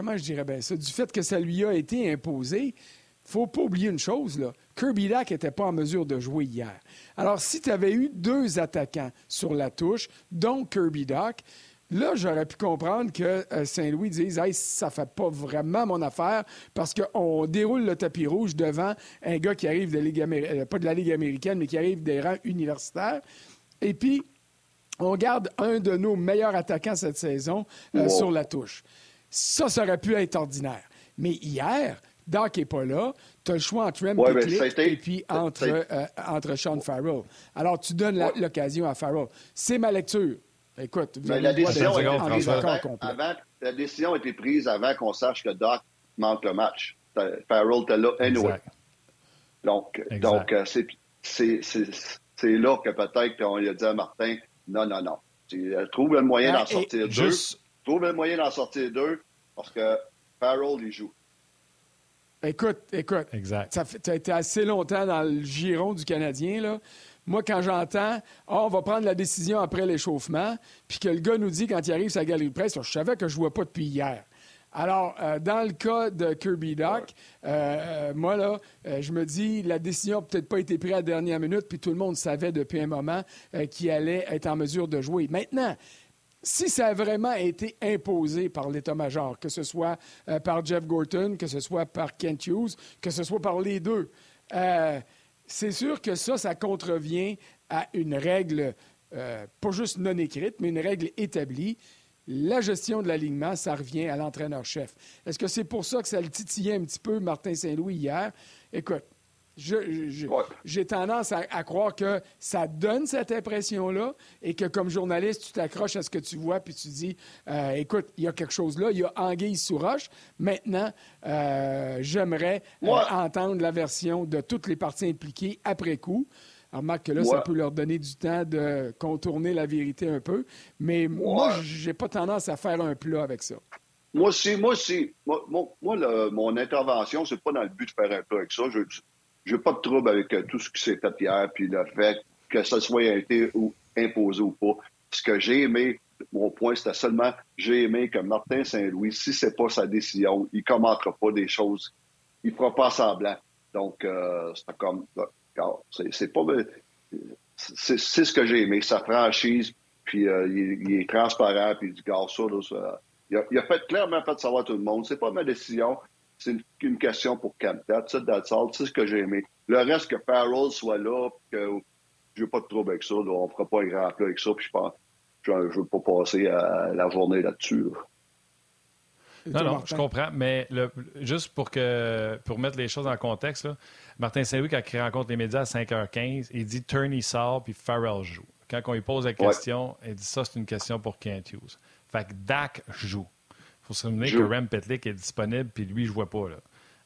comment je dirais bien ça, du fait que ça lui a été imposé, faut pas oublier une chose, là. Kirby Dack n'était pas en mesure de jouer hier. Alors, si tu avais eu deux attaquants sur la touche, dont Kirby Dack, là, j'aurais pu comprendre que euh, Saint-Louis dise hey, ça fait pas vraiment mon affaire parce qu'on déroule le tapis rouge devant un gars qui arrive de la Ligue euh, pas de la Ligue américaine, mais qui arrive des rangs universitaires. Et puis, on garde un de nos meilleurs attaquants cette saison euh, sur la touche. Ça, ça aurait pu être ordinaire. Mais hier, Doc n'est pas là. Tu as le choix entre Rem et puis entre, euh, entre Sean Farrell. Alors, tu donnes l'occasion à Farrell. C'est ma lecture. Écoute, vous avez la, décision avant, la décision a été prise avant qu'on sache que Doc manque le match. Farrell était là anyway. Donc, donc euh, c'est là que peut-être qu'on lui a dit à Martin, non, non, non. Euh, trouve le moyen d'en sortir deux. Trouve le moyen d'en sortir deux parce que Farrell, il joue. Écoute, écoute. Exact. Ça, fait, as été assez longtemps dans le giron du Canadien, là. Moi, quand j'entends, oh, on va prendre la décision après l'échauffement, puis que le gars nous dit quand il arrive sa galerie de presse, je savais que je ne vois pas depuis hier. Alors, euh, dans le cas de Kirby Doc, euh, euh, moi, là, je me dis, la décision n'a peut-être pas été prise à la dernière minute, puis tout le monde savait depuis un moment qu'il allait être en mesure de jouer. Maintenant, si ça a vraiment été imposé par l'état-major, que ce soit euh, par Jeff Gorton, que ce soit par Kent Hughes, que ce soit par les deux, euh, c'est sûr que ça, ça contrevient à une règle, euh, pas juste non écrite, mais une règle établie. La gestion de l'alignement, ça revient à l'entraîneur-chef. Est-ce que c'est pour ça que ça le titillait un petit peu Martin Saint-Louis hier? Écoute, j'ai tendance à, croire que ça donne cette impression-là et que comme journaliste, tu t'accroches à ce que tu vois puis tu dis, euh, écoute, il y a quelque chose là, il y a anguille sous roche. Maintenant, euh, j'aimerais euh, entendre la version de toutes les parties impliquées après coup. Alors, remarque que là, ça peut leur donner du temps de contourner la vérité un peu. Mais moi, j'ai pas tendance à faire un plat avec ça. Moi aussi, moi aussi. Moi, mon intervention, c'est pas dans le but de faire un plat avec ça. Je, j'ai pas de trouble avec euh, tout ce qui s'est fait hier, puis le fait que ça soit été ou imposé ou pas. Ce que j'ai aimé, mon point, c'était seulement j'ai aimé que Martin Saint-Louis, si c'est pas sa décision, il commentera pas des choses, il fera pas semblant. Donc, euh, c'est comme, c'est pas, c'est ce que j'ai aimé, sa franchise, puis euh, il, est transparent, puis il dit, gars, ça, il, a, il, fait clairement fait savoir à tout le monde, c'est pas ma décision, c'est une, question pour Canada. C'est ce que j'ai aimé. Le reste, que Farrell soit là, que je n'ai pas de trouble avec ça. on ne fera pas un grand plat avec ça. Puis je pense je ne veux pas passer à la journée là-dessus. Non, non, je comprends, mais juste pour que pour mettre les choses en contexte, Martin Saint-Louis, quand il rencontre les médias à 5h15, il dit Turney sort puis Farrell joue. Quand on lui pose la question, il dit ça, c'est une question pour Kent Hughes. Fait que Dak joue faut se souvenir que Rem Petlick est disponible, puis lui, je ne vois pas. Là.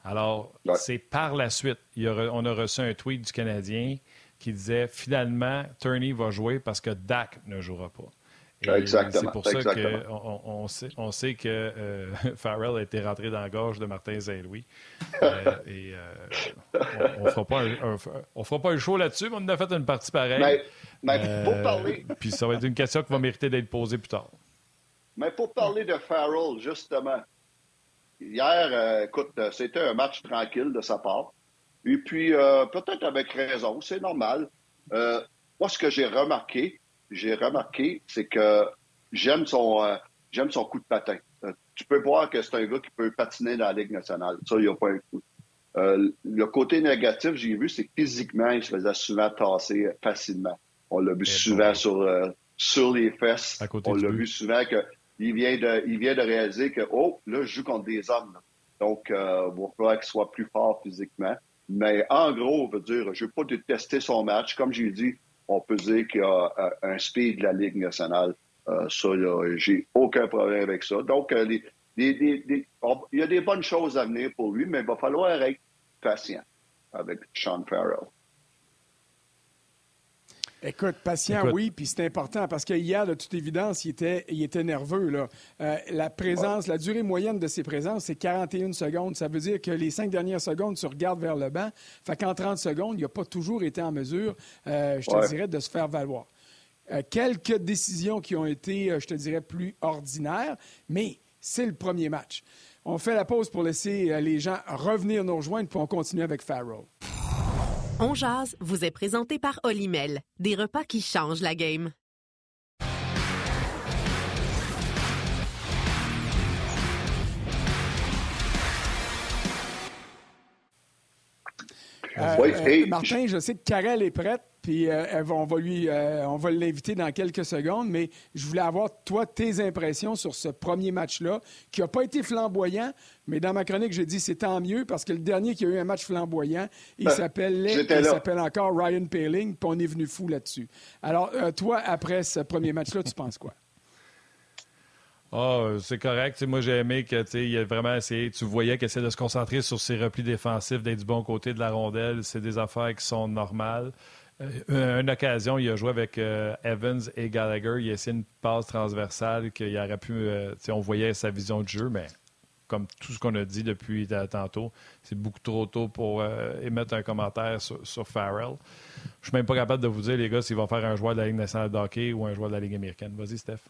Alors, c'est par la suite, on a reçu un tweet du Canadien qui disait finalement, Turney va jouer parce que Dak ne jouera pas. Exactement. C'est pour ça qu'on on sait, on sait que euh, [laughs] Farrell a été rentré dans la gorge de Martin Saint-Louis. Euh, [laughs] et euh, on ne fera, pas fera pas un show là-dessus, mais on a fait une partie pareille. Mais, pour parler... Puis ça va être une question qui va mériter d'être posée plus tard. Mais pour parler de Farrell, justement, hier, euh, écoute, euh, c'était un match tranquille de sa part. Et puis, euh, peut-être avec raison, c'est normal. moi, ce que j'ai remarqué, j'ai remarqué, c'est que j'aime son, j'aime son coup de patin. tu peux voir que c'est un gars qui peut patiner dans la Ligue nationale. Ça, il n'y a pas un coup. le côté négatif, j'ai vu, c'est que physiquement, il se faisait souvent tasser facilement. On l'a vu souvent sur, sur les fesses. On l'a vu souvent que il vient de, il vient de réaliser que, oh, là, je joue contre des hommes. Donc, euh, il va falloir qu'il soit plus fort physiquement. Mais en gros, on veut dire, je ne veux pas détester son match. Comme j'ai dit, on peut dire qu'il y a euh, un speed de la Ligue nationale. Euh, ça, là, j'ai aucun problème avec ça. Donc, euh, il y a des bonnes choses à venir pour lui, mais il va falloir être patient avec Sean Farrell. Écoute, patient, oui, puis c'est important parce que hier, de toute évidence, il était, il était nerveux. Là. Euh, la présence, la durée moyenne de ses présences, c'est 41 secondes. Ça veut dire que les cinq dernières secondes, tu regardes vers le banc. Fait qu'en 30 secondes, il n'a pas toujours été en mesure, euh, je te dirais, de se faire valoir. quelques décisions qui ont été, je te dirais, plus ordinaires, mais c'est le premier match. On fait la pause pour laisser les gens revenir nous rejoindre, puis on continue avec Farrell. On jase vous est présenté par Olimel, des repas qui changent la game. Euh, euh, Martin, je sais que Karel est prête, puis euh, on va lui, on va l'inviter dans quelques secondes, mais je voulais avoir toi tes impressions sur ce premier match-là, qui n'a pas été flamboyant, mais dans ma chronique, j'ai dit c'est tant mieux parce que le dernier qui a eu un match flamboyant, il ben, s'appelle il s'appelle encore Ryan Paling, puis on est venu fou là-dessus. Alors toi, après ce premier match-là, tu penses quoi? Oh, c'est correct. moi, j'ai aimé que il a vraiment essayé. Tu voyais qu'il essayait de se concentrer sur ses replis défensifs, d'être du bon côté de la rondelle. C'est des affaires qui sont normales. Euh, une occasion, il a joué avec euh, Evans et Gallagher. Il a essayé une passe transversale qu'il aurait pu. Euh, on voyait sa vision de jeu, mais comme tout ce qu'on a dit depuis tantôt, c'est beaucoup trop tôt pour émettre un commentaire sur, Farrell. Je suis même pas capable de vous dire, les gars, s'il va faire un joueur de la Ligue nationale de hockey ou un joueur de la Ligue américaine. Vas-y, Steph.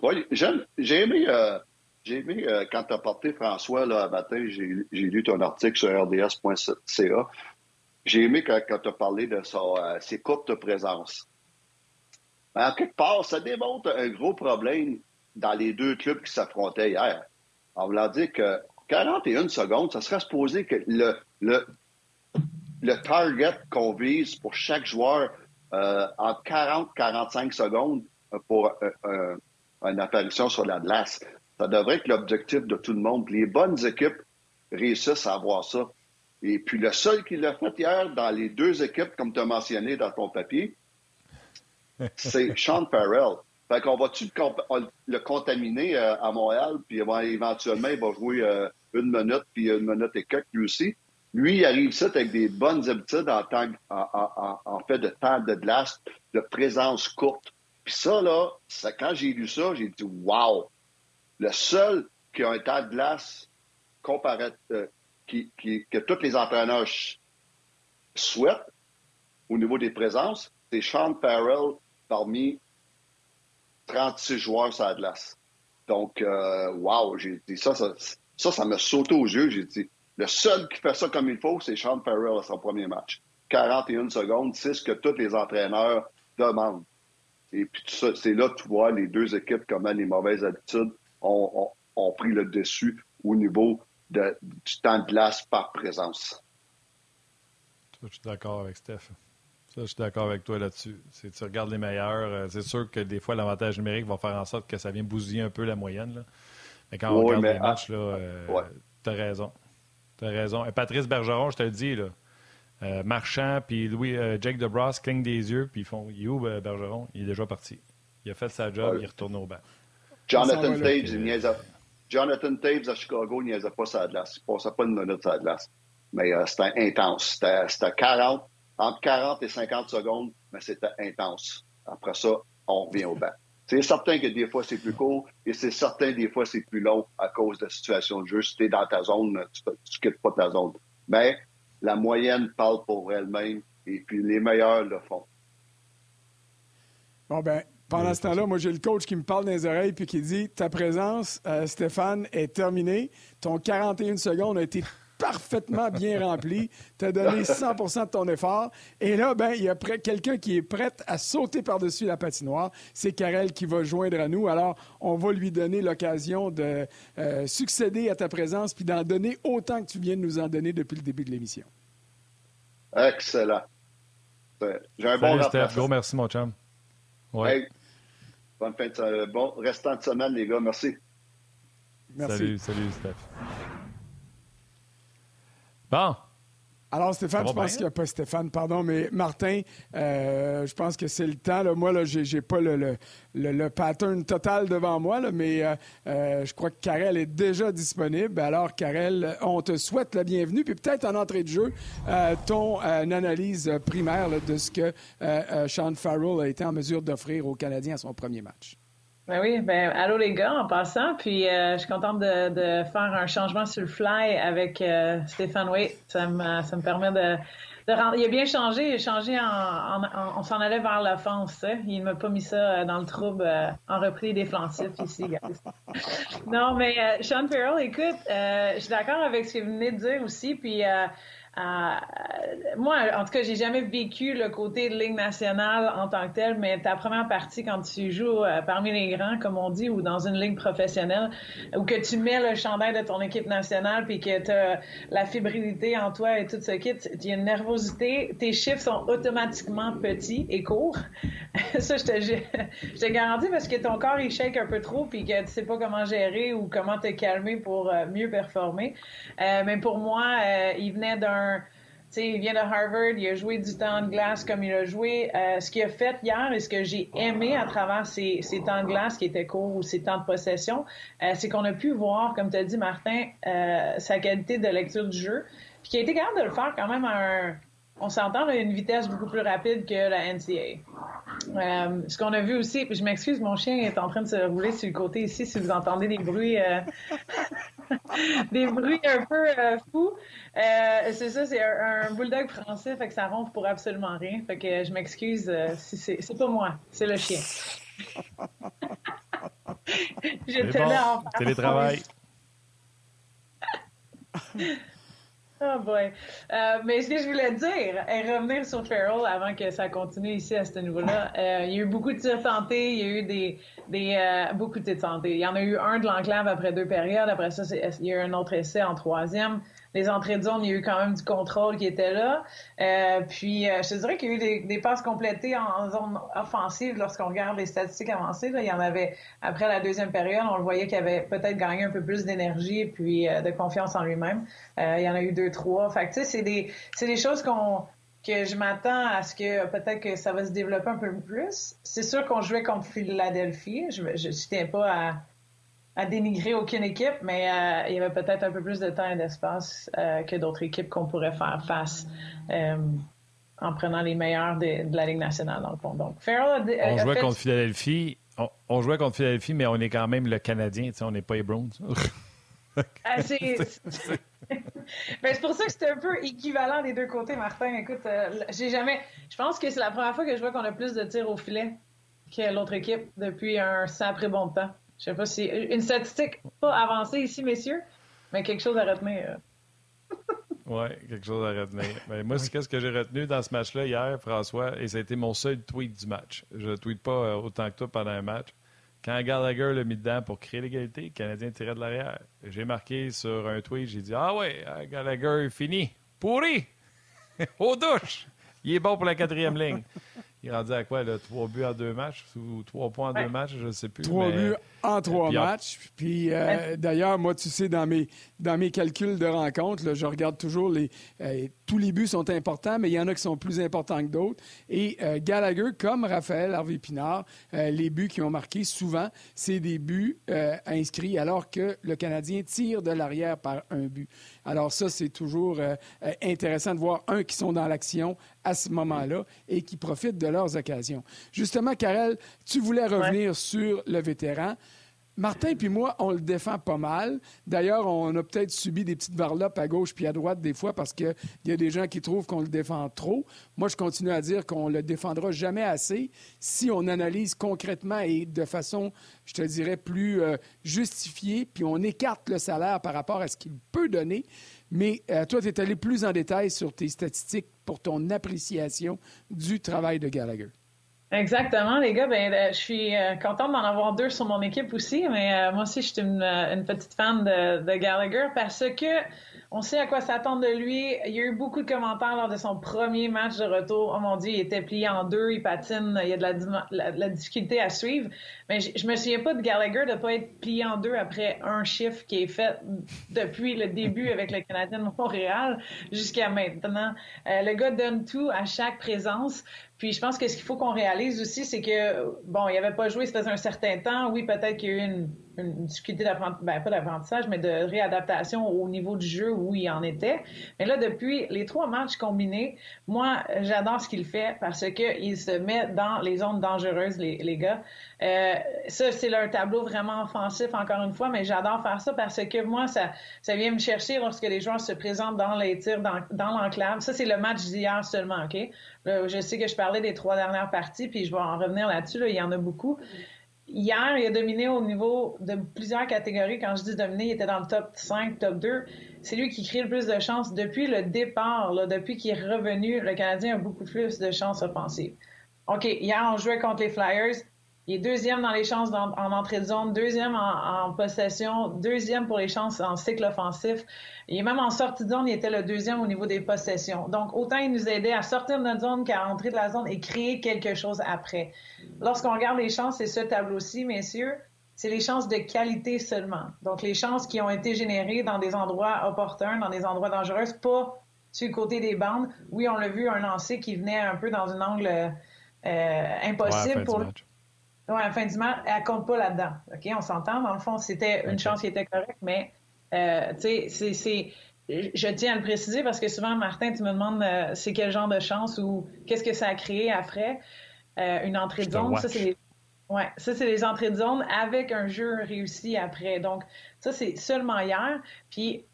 Oui, j'ai aimé, euh, j'ai aimé euh, quand tu as porté François là, matin, j'ai lu ton article sur rds.ca. J'ai aimé quand, tu as parlé de sa, euh, ses courtes présences. Mais en quelque part, ça démontre un gros problème dans les deux clubs qui s'affrontaient hier. On voulant dire que 41 secondes, ça serait supposé que le, le, le target qu'on vise pour chaque joueur euh, en 40-45 secondes pour un une apparition sur la glace. Ça devrait être l'objectif de tout le monde. Les bonnes équipes réussissent à avoir ça. Et puis le seul qui l'a fait hier dans les deux équipes, comme tu as mentionné dans ton papier, [laughs] c'est Sean Farrell. Fait qu'on va-tu le, contaminer euh, à Montréal, puis éventuellement, il va jouer euh, une minute, puis une minute et quelques, lui aussi. Lui, il arrive ça avec des bonnes habitudes en, temps, en fait de temps de glace, de présence courte. Puis ça, là, quand j'ai lu ça, j'ai dit Wow! Le seul qui a un tas de glace comparé, euh, que tous les entraîneurs souhaitent au niveau des présences, c'est Sean Farrell parmi 36 joueurs sur la glace. Donc, euh, wow, j'ai dit ça, ça, ça, ça me sauté aux yeux. J'ai dit, le seul qui fait ça comme il faut, c'est Sean Farrell à son premier match. 41 secondes, c'est ce que tous les entraîneurs demandent. Et puis c'est là que tu vois les deux équipes, comment les mauvaises habitudes ont, pris le dessus au niveau de, du temps de glace par présence. je suis d'accord avec Steph. Ça, je suis d'accord avec toi là-dessus. Tu regardes les meilleurs. Euh, c'est sûr que des fois, l'avantage numérique va faire en sorte que ça vient bousiller un peu la moyenne. Là. Mais quand on regarde les matchs, euh, tu as raison. Tu as raison. Et Patrice Bergeron, je te le dis, là, euh, Marchand puis Louis, euh, Jake DeBross clignent des yeux puis ils font You, euh, Bergeron Il est déjà parti. Il a fait sa job, il retourne au banc. Jonathan Taves, il Jonathan Taves à Chicago, il niaisait pas sa glace. Il passait pas une minute sa glace. Mais c'était intense. C'était 40, entre 40 et 50 secondes, mais c'était intense. Après ça, on revient au banc. C'est certain que des fois, c'est plus court et c'est certain des fois, c'est plus long à cause de la situation de jeu. Si tu es dans ta zone, tu ne quittes pas ta zone. Mais la moyenne parle pour elle-même et puis les meilleurs le font. Bon, ben, pendant ce temps-là, moi, j'ai le coach qui me parle dans les oreilles puis qui dit Ta présence, euh, Stéphane, est terminée. Ton 41 secondes a été parfaitement bien rempli. Tu as donné [laughs] 100 de ton effort. Et là, ben, il y a quelqu'un qui est prêt à sauter par-dessus la patinoire. C'est Karel qui va joindre à nous. Alors, on va lui donner l'occasion de euh, succéder à ta présence puis d'en donner autant que tu viens de nous en donner depuis le début de l'émission. Excellent. J'ai un bon Steph. Gros merci, mon chum. Ouais. Bonne fin de Bon restant de semaine, les gars. Merci. Merci. Salut, salut, Steph. Bon. Alors, Stéphane, je pense qu'il n'y a pas Stéphane, pardon, mais Martin, euh, je pense que c'est le temps. Là. Moi, je n'ai pas le, le, pattern total devant moi, là, mais euh, euh, je crois que Karel est déjà disponible. Alors, Karel, on te souhaite la bienvenue. Puis peut-être en entrée de jeu, ton analyse primaire de ce que Sean Farrell a été en mesure d'offrir aux Canadiens à son premier match. Ben oui, ben allô les gars en passant, puis euh, je suis contente de, de, faire un changement sur le fly avec euh, Stéphane Waite. Ça me, ça me permet de, de rendre... Il a bien changé, il a changé en, en, on s'en allait vers l'offense. Hein? Il m'a pas mis ça euh, dans le trouble en repris défensif ici, non, mais Sean Farrell, écoute, je suis d'accord avec ce que vous venez de dire aussi, puis euh, moi, en tout cas, j'ai jamais vécu le côté de Ligue nationale en tant que tel, mais ta première partie quand tu joues euh, parmi les grands, comme on dit, ou dans une ligue professionnelle, ou que tu mets le chandail de ton équipe nationale, puis que tu as la fébrilité en toi et tout ce kit, il y a une nervosité, tes chiffres sont automatiquement petits et courts. [laughs] Ça, je te, je garantis parce que ton corps, il un peu trop, puis que tu sais pas comment gérer ou comment te calmer pour euh, mieux performer. mais pour moi, il venait d'un il vient de Harvard, il a joué du temps de glace comme il a joué. Euh, ce qu'il a fait hier et ce que j'ai aimé à travers ces, temps de glace qui étaient courts ou ces temps de possession, euh, c'est qu'on a pu voir, comme tu as dit, Martin, euh, sa qualité de lecture du jeu, puis qu'il a été capable de le faire quand même à un, on s'entend à une vitesse beaucoup plus rapide que la NCA. Ce qu'on a vu aussi, puis je m'excuse, mon chien est en train de se rouler sur le côté ici si vous entendez des bruits, [laughs] des bruits un peu euh, fous. c'est ça, c'est un, bulldog français, fait que ça ronfle pour absolument rien. Fait que je m'excuse si c'est, c'est pas moi, c'est le chien. [laughs] je tenais bon, Télétravail. [laughs] Oh boy. Euh, mais ce que je voulais dire, et revenir sur Farrell avant que ça continue ici à ce niveau-là, euh, il y a eu beaucoup de tirs tentés, il y a eu des, des euh, beaucoup de tirs tentés. Il y en a eu un de l'enclave après deux périodes, après ça, il y a eu un autre essai en troisième les entrées de zone, il y a eu quand même du contrôle qui était là. Euh, puis, euh, je te dirais qu'il y a eu des, passes complétées en, zone offensive lorsqu'on regarde les statistiques avancées. Il y en avait, après la deuxième période, on le voyait qu'il avait peut-être gagné un peu plus d'énergie et puis euh, de confiance en lui-même. il y en a eu deux, trois. Fait que, c'est des choses qu'on que je m'attends à ce que peut-être que ça va se développer un peu plus. C'est sûr qu'on jouait contre Philadelphie. Je ne tiens pas à, à dénigrer aucune équipe, mais euh, il y avait peut-être un peu plus de temps et d'espace euh, que d'autres équipes qu'on pourrait faire face euh, en prenant les meilleurs de, la Ligue nationale, dans le fond. Donc, on jouait contre Philadelphie. On, jouait contre Philadelphie, mais on est quand même le Canadien, on n'est pas les Browns. [laughs] Ah, [laughs] c'est pour ça que c'est un peu équivalent des deux côtés, Martin. Écoute, j'ai jamais. Je pense que c'est la première fois que je vois qu'on a plus de tirs au filet que l'autre équipe depuis un sacré bon temps. Je sais pas si. Une statistique pas avancée ici, messieurs, mais quelque chose à retenir. [laughs] oui, quelque chose à retenir. Mais moi, c'est ce que j'ai retenu dans ce match-là hier, François, et ça a été mon seul tweet du match. Je ne tweete pas euh, autant que toi pendant un match. Quand Gallagher l'a mis dedans pour créer l'égalité, le Canadien tirait de l'arrière. J'ai marqué sur un tweet, j'ai dit Ah ouais, euh, Gallagher fini. Pourri! [laughs] Aux douches! Il est bon pour la quatrième ligne. Il est rendu à quoi, là? Trois buts en deux matchs ou trois points en deux matchs, je ne sais plus. Trois buts en trois matchs. Puis euh, d'ailleurs, moi, tu sais, dans mes, dans mes calculs de rencontre, je regarde toujours les. Euh, tous les buts sont importants, mais il y en a qui sont plus importants que d'autres. Et euh, Gallagher, comme Raphaël Harvey Pinard, les buts qui ont marqué, souvent, c'est des buts inscrits alors que le Canadien tire de l'arrière par un but. Alors ça, c'est toujours intéressant de voir, un, qui sont dans l'action à ce moment-là et qui profitent de leurs occasions. Justement, Karel, tu voulais revenir sur le vétéran. Martin puis moi, on le défend pas mal. D'ailleurs, on a peut-être subi des petites varlopes à gauche puis à droite des fois parce qu'il y a des gens qui trouvent qu'on le défend trop. Moi, je continue à dire qu'on le défendra jamais assez si on analyse concrètement et de façon, je te dirais, plus euh, justifiée, puis on écarte le salaire par rapport à ce qu'il peut donner. Mais euh, toi, tu es allé plus en détail sur tes statistiques pour ton appréciation du travail de Gallagher. Exactement, les gars. Ben, euh, je suis euh, contente d'en avoir deux sur mon équipe aussi, mais moi aussi, je suis une, petite fan de, Gallagher parce que on sait à quoi s'attendre de lui. Il y a eu beaucoup de commentaires lors de son premier match de retour. Oh mon Dieu, il était plié en deux, il patine, il y a de la, difficulté à suivre. Mais je, me souviens pas de Gallagher de pas être plié en deux après un chiffre qui est fait depuis le début avec le Canadien de Montréal jusqu'à maintenant. Euh, le gars donne tout à chaque présence. Puis je pense que ce qu'il faut qu'on réalise aussi, c'est que, bon, il avait pas joué, ça faisait un certain temps. Oui, peut-être qu'il y a eu une, une difficulté d'apprentissage, ben, pas d'apprentissage, mais de réadaptation au niveau du jeu où il en était. Mais là, depuis les trois matchs combinés, moi, j'adore ce qu'il fait parce qu'il se met dans les zones dangereuses, les, les gars. Euh, ça, c'est leur tableau vraiment offensif, encore une fois, mais j'adore faire ça parce que moi, ça, ça vient me chercher lorsque les joueurs se présentent dans les tirs, dans, dans l'enclave. Ça, c'est le match d'hier seulement, OK? Je sais que je parlais des trois dernières parties, puis je vais en revenir là-dessus. il y en a beaucoup. Hier, il a dominé au niveau de plusieurs catégories. Quand je dis dominer, il était dans le top 5, top 2. C'est lui qui crée le plus de chances. Depuis le départ, depuis qu'il est revenu, le Canadien a beaucoup plus de chances offensives. OK, hier, on jouait contre les Flyers. Il est deuxième dans les chances en, entrée de zone, deuxième en, possession, deuxième pour les chances en cycle offensif. Il est même en sortie de zone, il était le deuxième au niveau des possessions. Donc, autant il nous aidait à sortir de notre zone qu'à entrer de la zone et créer quelque chose après. Lorsqu'on regarde les chances, c'est ce tableau-ci, messieurs, c'est les chances de qualité seulement. Donc, les chances qui ont été générées dans des endroits opportuns, dans des endroits dangereux, pas sur le côté des bandes. Oui, on l'a vu, un lancer qui venait un peu dans un angle euh, impossible pour... Oui, à la fin du match, elle compte pas là-dedans. OK, on s'entend. Dans le fond, c'était une chance qui était correcte, mais euh, tu sais, c'est, je tiens à le préciser parce que souvent, Martin, tu me demandes euh, c'est quel genre de chance ou qu'est-ce que ça a créé après euh, une entrée de zone. Ça, c'est les... Ouais, ça, c'est les entrées de zone avec un jeu réussi après. Donc, ça, c'est seulement hier. Puis,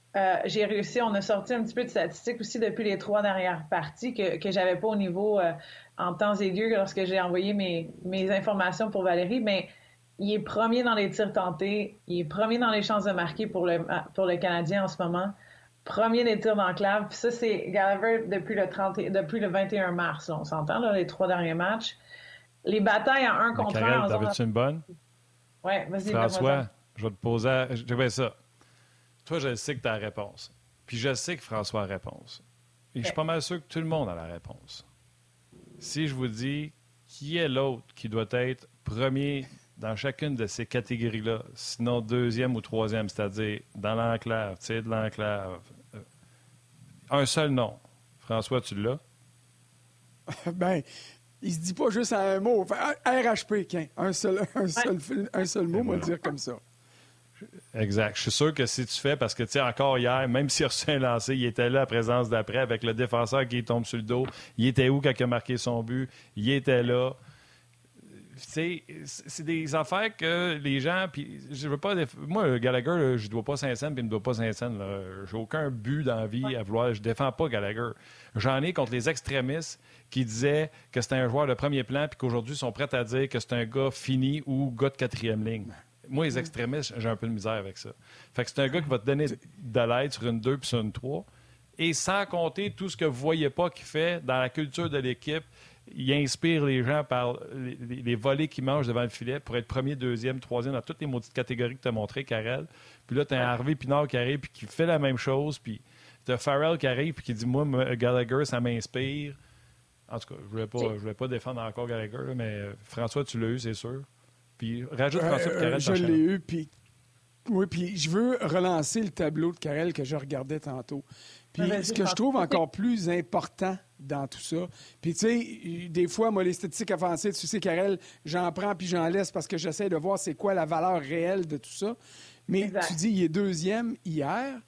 j'ai réussi, on a sorti un petit peu de statistiques aussi depuis les trois dernières parties que, que j'avais pas au niveau en temps aigu lorsque j'ai envoyé mes, mes informations pour Valérie, mais il est premier dans les tirs tentés, il est premier dans les chances de marquer pour le, pour le Canadien en ce moment, premier des tirs d'enclave. Puis ça, c'est Gallagher depuis le, 30, depuis le 21 mars, on s'entend, les trois derniers matchs. Les batailles en un contre un. T'avais-tu une bonne? Oui, vas-y. François, je vais te poser. Je vais ça. Toi, je sais que tu as la réponse. Puis je sais que François a la réponse. Et je suis pas mal sûr que tout le monde a la réponse si je vous dis qui est l'autre qui doit être premier dans chacune de ces catégories-là, sinon deuxième ou troisième, c'est-à-dire dans l'enclave, tu sais, de l'enclave, euh, un seul nom. François, tu l'as? [laughs] ben, il se dit pas juste un mot. RHP, un seul, un seul, un seul mot, on va dire comme ça. Exact. Je suis sûr que si tu fais, parce que, tu sais, encore hier, même s'il a reçu un lancé, il était là à présence d'après avec le défenseur qui tombe sur le dos. Il était où quand il a marqué son but? Il était là. c'est des affaires que les gens. Puis je veux pas. Moi, Gallagher, je ne dois pas Saint-Saëns, puis il ne doit pas Saint-Saëns. J'ai aucun but dans la vie à vouloir. Je défends pas Gallagher. J'en ai contre les extrémistes qui disaient que c'était un joueur de premier plan, puis qu'aujourd'hui, ils sont prêts à dire que c'est un gars fini ou gars de quatrième ligne moi, les extrémistes, j'ai un peu de misère avec ça. Fait que c'est un gars qui va te donner de l'aide sur une 2 puis sur une 3. Et sans compter tout ce que vous ne voyez pas qu'il fait dans la culture de l'équipe, il inspire les gens par les, volets qu'il mange devant le filet pour être premier, deuxième, troisième dans toutes les maudites catégories que tu as montrées, Karel. Puis là, tu as un Harvey Pinard qui arrive puis qui fait la même chose. Puis tu as Farrell qui arrive puis qui dit Moi, Gallagher, ça m'inspire. En tout cas, je ne voulais, voulais, pas défendre encore Gallagher, mais euh, François, tu l'as eu, c'est sûr. Puis rajoute François euh, Je l'ai eu, puis oui, puis je veux relancer le tableau de Carrel que je regardais tantôt. Puis ce que je trouve encore plus important dans tout ça, puis tu sais, des fois, moi, les statistiques avancées, tu sais, Carrel, j'en prends puis j'en laisse parce que j'essaie de voir c'est quoi la valeur réelle de tout ça. Mais tu dis, il est deuxième hier.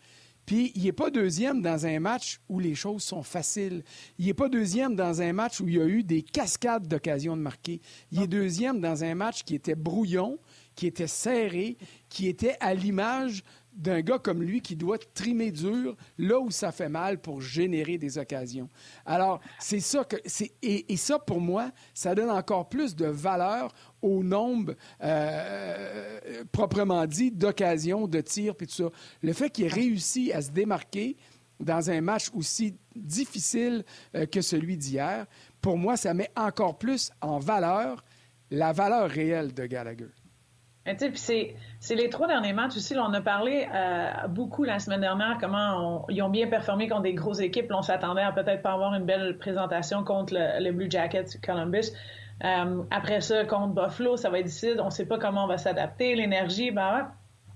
Puis, il n'est pas deuxième dans un match où les choses sont faciles. Il n'est pas deuxième dans un match où il y a eu des cascades d'occasions de marquer. Il est deuxième dans un match qui était brouillon, qui était serré, qui était à l'image d'un gars comme lui qui doit trimer dur là où ça fait mal pour générer des occasions. Alors, c'est ça que c'est et, ça pour moi, ça donne encore plus de valeur au nombre euh, proprement dit d'occasions, de tirs puis tout ça. Le fait qu'il réussi à se démarquer dans un match aussi difficile euh, que celui d'hier, pour moi, ça met encore plus en valeur la valeur réelle de Gallagher c'est les trois derniers matchs aussi. on a parlé euh, beaucoup la semaine dernière comment ils ont bien performé contre des grosses équipes. on s'attendait à peut-être pas avoir une belle présentation contre le, Blue Jackets Columbus. Euh, après ça, contre Buffalo, ça va être difficile. On ne sait pas comment on va s'adapter. L'énergie, ben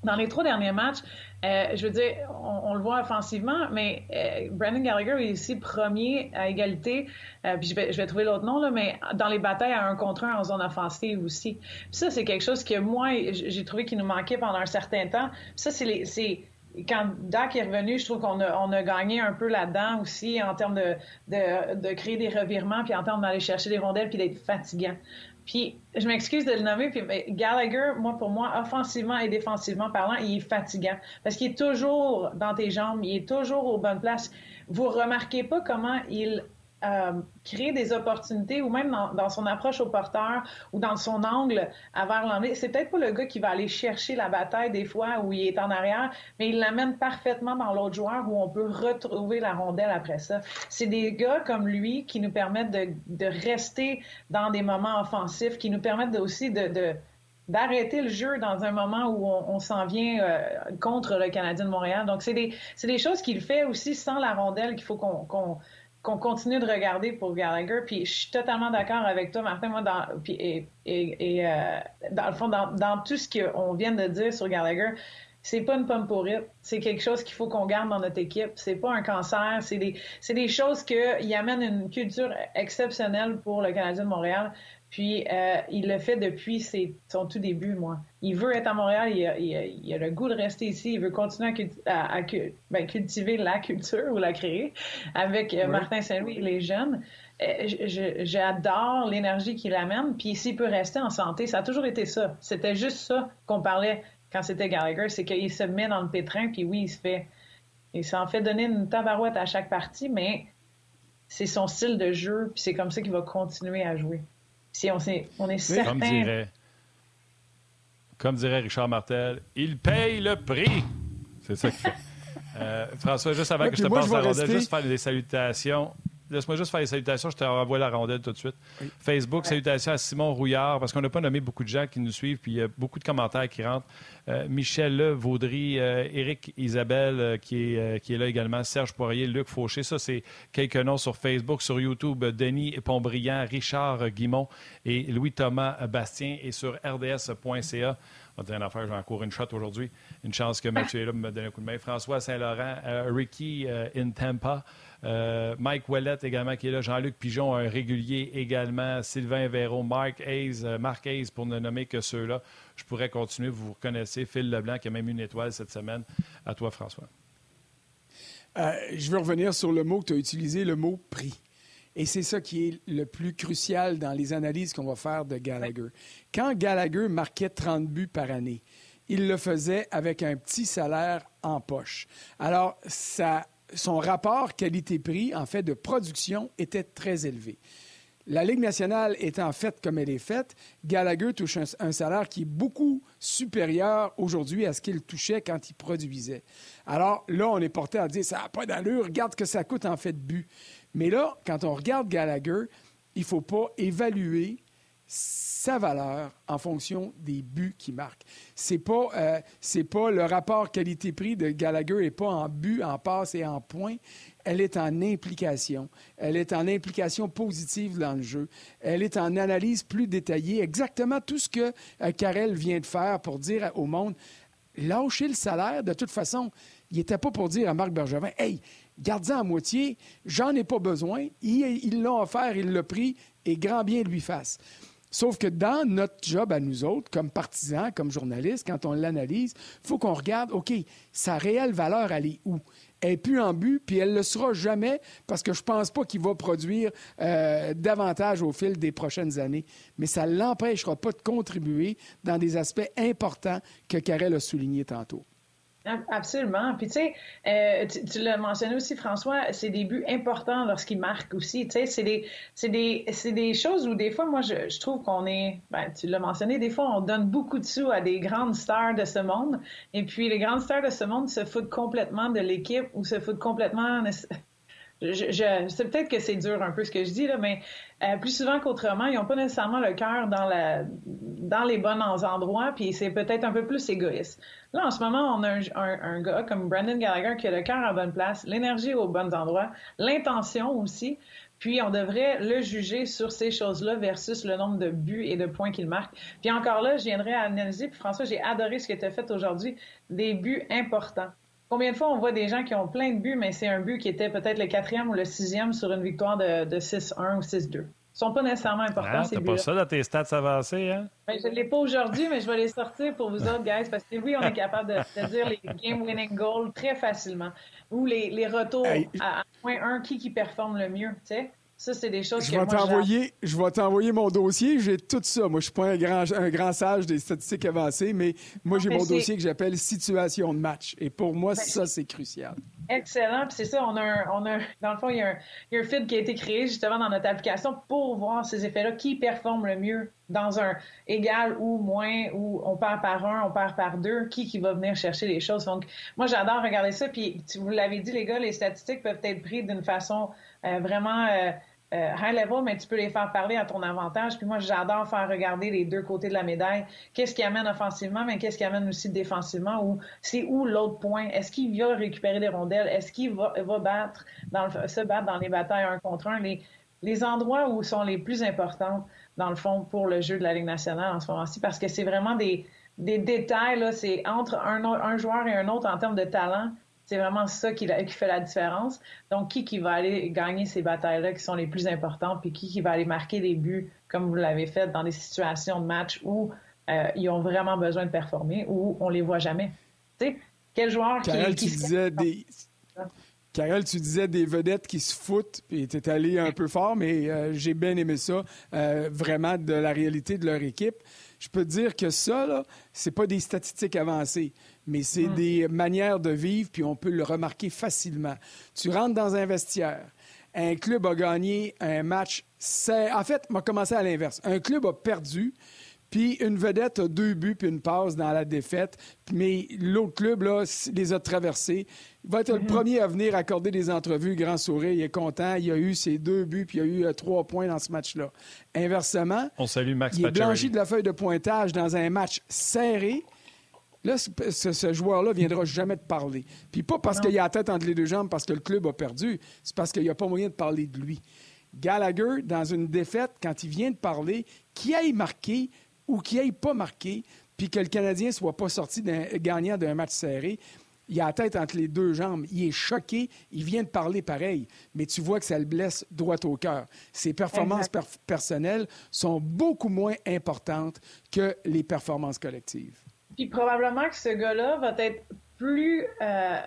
dans les trois derniers matchs, euh, je veux dire, on, le voit offensivement, mais euh, Brandon Gallagher est ici premier à égalité. Euh, puis je vais, trouver l'autre nom, là, mais dans les batailles à un contre un en zone offensive aussi. Puis ça, c'est quelque chose que moi, j'ai trouvé qu'il nous manquait pendant un certain temps. Puis ça, c'est quand Dak est revenu, je trouve qu'on a, gagné un peu là-dedans aussi en termes de, de, de, créer des revirements, puis en termes d'aller chercher des rondelles, puis d'être fatigant. Puis, je m'excuse de le nommer, puis mais Gallagher, moi, pour moi, offensivement et défensivement parlant, il est fatigant. Parce qu'il est toujours dans tes jambes, il est toujours aux bonnes places. Vous remarquez pas comment il euh, créer des opportunités ou même dans, son approche au porteur ou dans son angle vers l'enlever. C'est peut-être pas le gars qui va aller chercher la bataille des fois où il est en arrière, mais il l'amène parfaitement dans l'autre joueur où on peut retrouver la rondelle après ça. C'est des gars comme lui qui nous permettent de, rester dans des moments offensifs, qui nous permettent aussi de, d'arrêter le jeu dans un moment où on, s'en vient euh, contre le Canadien de Montréal. Donc, c'est des, des choses qu'il fait aussi sans la rondelle qu'il faut qu'on qu'on continue de regarder pour Gallagher. Puis je suis totalement d'accord avec toi, Martin. Moi, dans, puis, et, et, euh, dans le fond, dans, dans tout ce qu'on vient de dire sur Gallagher, c'est pas une pomme pourrite. C'est quelque chose qu'il faut qu'on garde dans notre équipe. C'est pas un cancer. C'est des, c'est des choses qui amènent une culture exceptionnelle pour le Canadien de Montréal. Puis euh, il le fait depuis son tout début, moi. Il veut être à Montréal, il a, il, a, le goût de rester ici, il veut continuer à, ben, cultiver la culture ou la créer avec euh, Martin Saint-Louis et les jeunes. Euh, j'adore l'énergie qu'il amène, puis s'il peut rester en santé, ça a toujours été ça. C'était juste ça qu'on parlait quand c'était Gallagher, c'est qu'il se met dans le pétrin, puis oui, il se fait... Il s'en fait donner une tabarouette à chaque partie, mais c'est son style de jeu, puis c'est comme ça qu'il va continuer à jouer. Si on, est, on est certain. Comme dirait, comme dirait Richard Martel, il paye le prix. C'est ça qu'il fait. [laughs] Euh, François, juste avant que je te passe la rondelle, juste faire des salutations. Laisse-moi juste faire les salutations, je te renvoie la rondelle tout de suite. Facebook, salutations à Simon Rouillard, parce qu'on n'a pas nommé beaucoup de gens qui nous suivent, puis il y a beaucoup de commentaires qui rentrent. Euh, Michel Le, Vaudry, euh, Éric Isabelle, euh, qui, est, qui est là également, Serge Poirier, Luc Fauché. Ça, c'est quelques noms sur Facebook, sur YouTube. Denis Pontbriand, Richard Guimont et Louis-Thomas Bastien. Et sur rds.ca, on va dire une affaire, j'ai encore une shot aujourd'hui. Une chance que Mathieu est là pour me donner un coup de main. François Saint-Laurent, Ricky in Tampa. Euh, Mike Ouellet également qui est là. Jean-Luc Pigeon, un régulier également. Sylvain Véro, Mark Hayes, euh, Mark Hayes pour ne nommer que ceux-là. Je pourrais continuer. Vous vous reconnaissez. Phil Leblanc qui a même une étoile cette semaine. À toi, François. Euh, je veux revenir sur le mot que tu as utilisé, le mot prix. Et c'est ça qui est le plus crucial dans les analyses qu'on va faire de Gallagher. Quand Gallagher marquait 30 buts par année, il le faisait avec un petit salaire en poche. Alors, ça son rapport qualité-prix, en fait, de production, était très élevé. La Ligue nationale étant faite comme elle est faite, Gallagher touche un, salaire qui est beaucoup supérieur aujourd'hui à ce qu'il touchait quand il produisait. Alors là, on est porté à dire ça n'a pas d'allure, regarde que ça coûte en fait de but. Mais là, quand on regarde Gallagher, il ne faut pas évaluer sa valeur en fonction des buts qu'il marque. C'est pas euh, c'est pas le rapport qualité-prix de Gallagher n'est pas en but, en passe et en points. Elle est en implication. Elle est en implication positive dans le jeu. Elle est en analyse plus détaillée. Exactement tout ce que euh, vient de faire pour dire au monde lâchez le salaire. De toute façon, il n'était pas pour dire à Marc Bergevin Hey, garde-en à moitié, j'en ai pas besoin. Ils l'ont offert, il l'a pris et grand bien lui fasse. Sauf que dans notre job à nous autres, comme partisans, comme journalistes, quand on l'analyse, il faut qu'on regarde, OK, sa réelle valeur, elle est où? Elle n'est plus en but, puis elle ne le sera jamais parce que je ne pense pas qu'il va produire euh, davantage au fil des prochaines années. Mais ça ne l'empêchera pas de contribuer dans des aspects importants que Karel a souligné tantôt. Absolument. Puis tu sais, euh, tu, l'as mentionné aussi, François, c'est des buts importants lorsqu'ils marquent aussi. Tu sais, c'est des, c'est des, c'est des choses où des fois, moi, je, je trouve qu'on est, ben, tu l'as mentionné, des fois, on donne beaucoup de sous à des grandes stars de ce monde. Et puis, les grandes stars de ce monde se foutent complètement de l'équipe ou se foutent complètement je, je sais peut-être que c'est dur un peu ce que je dis, là, mais euh, plus souvent qu'autrement, ils n'ont pas nécessairement le cœur dans, dans les bons endroits, puis c'est peut-être un peu plus égoïste. Là, en ce moment, on a un, un, gars comme Brandon Gallagher qui a le cœur à bonne place, l'énergie aux bons endroits, l'intention aussi. Puis on devrait le juger sur ces choses-là versus le nombre de buts et de points qu'il marque. Puis encore là, je viendrai à analyser. Puis François, j'ai adoré ce que tu as fait aujourd'hui, des buts importants. Combien de fois on voit des gens qui ont plein de buts, mais c'est un but qui était peut-être le quatrième ou le sixième sur une victoire de, de 6-1 ou 6-2 sont pas nécessairement importants. Ah, t'as pas ça dans tes stats avancés, hein? Ben, je ne l'ai pas aujourd'hui, mais je vais les sortir pour vous autres, guys, parce que oui, on est capable de, dire les game-winning goals très facilement. Ou les, les retours à, point 1, qui qui performe le mieux, tu sais? Ça, c'est des choses je que vais t'envoyer, Je vais t'envoyer mon dossier. J'ai tout ça. Moi, je suis pas un grand, un grand sage des statistiques avancées, mais moi, j'ai mon dossier que j'appelle situation de match. Et pour moi, ben, ça, c'est crucial. Excellent. Puis c'est ça, on a, un, on a dans le fond, il y, a un, il y, a un, feed qui a été créé justement dans notre application pour voir ces effets-là, qui performe le mieux dans un égal ou moins, où on perd par un, on perd par deux, qui qui va venir chercher les choses. Donc, moi, j'adore regarder ça. Puis, vous l'avez dit, les gars, les statistiques peuvent être prises d'une façon euh, vraiment euh, euh, high level, mais tu peux les faire parler à ton avantage. Puis moi, j'adore faire regarder les deux côtés de la médaille. Qu'est-ce qui amène offensivement, mais qu'est-ce qui amène aussi défensivement? Ou c'est où l'autre point? Est-ce qu'il va récupérer des rondelles? Est-ce qu'il va, va battre dans se battre dans les batailles un contre un? Les, les endroits où sont les plus importants, dans le fond, pour le jeu de la Ligue nationale en ce moment-ci, parce que c'est vraiment des, des détails, c'est entre un, un joueur et un autre en termes de talent c'est vraiment ça qui, fait la différence. Donc, qui, qui va aller gagner ces batailles-là qui sont les plus importantes, puis qui, qui va aller marquer des buts, comme vous l'avez fait, dans des situations de match où euh, ils ont vraiment besoin de performer, ou on les voit jamais. Tu sais, quel joueur Carole, qui... tu disais des... Carole, tu disais des vedettes qui se foutent, puis tu es allé un peu fort, mais euh, j'ai bien aimé ça, euh, vraiment de la réalité de leur équipe. Je peux te dire que ça, là, c'est pas des statistiques avancées mais c'est hmm. des manières de vivre, puis on peut le remarquer facilement. Tu rentres dans un vestiaire, un club a gagné un match. En fait, on va commencer à l'inverse. Un club a perdu, puis une vedette a deux buts puis une passe dans la défaite, mais l'autre club là, les a traversés. Il va être le hmm. premier à venir accorder des entrevues, grand sourire, il est content, il a eu ses deux buts puis il a eu euh, trois points dans ce match-là. Inversement, on salue Max il est blanchi de la feuille de pointage dans un match serré Là, ce, joueur-là ne viendra jamais te parler. Puis pas parce qu'il a la tête entre les deux jambes parce que le club a perdu, c'est parce qu'il n'y a pas moyen de parler de lui. Gallagher, dans une défaite, quand il vient de parler, qui aille marqué ou qui aille pas marqué, puis que le Canadien ne soit pas sorti gagnant d'un match serré, il a la tête entre les deux jambes. Il est choqué. Il vient de parler pareil. Mais tu vois que ça le blesse droit au cœur. Ses performances personnelles sont beaucoup moins importantes que les performances collectives. Puis probablement que ce gars-là va être plus euh,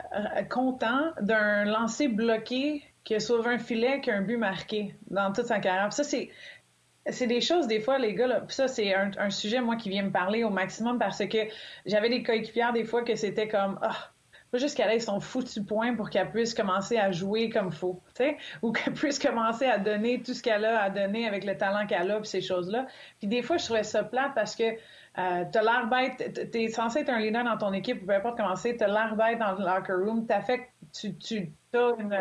content d'un lancer bloqué qui a sauvé un filet qu'un but marqué dans toute sa carrière. ça, c'est c'est des choses, des fois, les gars, là, ça, c'est un, sujet, moi, qui vient me parler au maximum parce que j'avais des coéquipières, des fois, que c'était comme, ah, pas juste qu'elle ait son foutu point pour qu'elle puisse commencer à jouer comme faut, tu sais, ou qu'elle puisse commencer à donner tout ce qu'elle a à donner avec le talent qu'elle a, puis ces choses-là. Puis des fois, je trouvais ça plate parce que euh, t'as l'air bête, t'es censé être un leader dans ton équipe, peu importe comment c'est, t'as l'air bête dans le locker room, fait, tu, tu as une,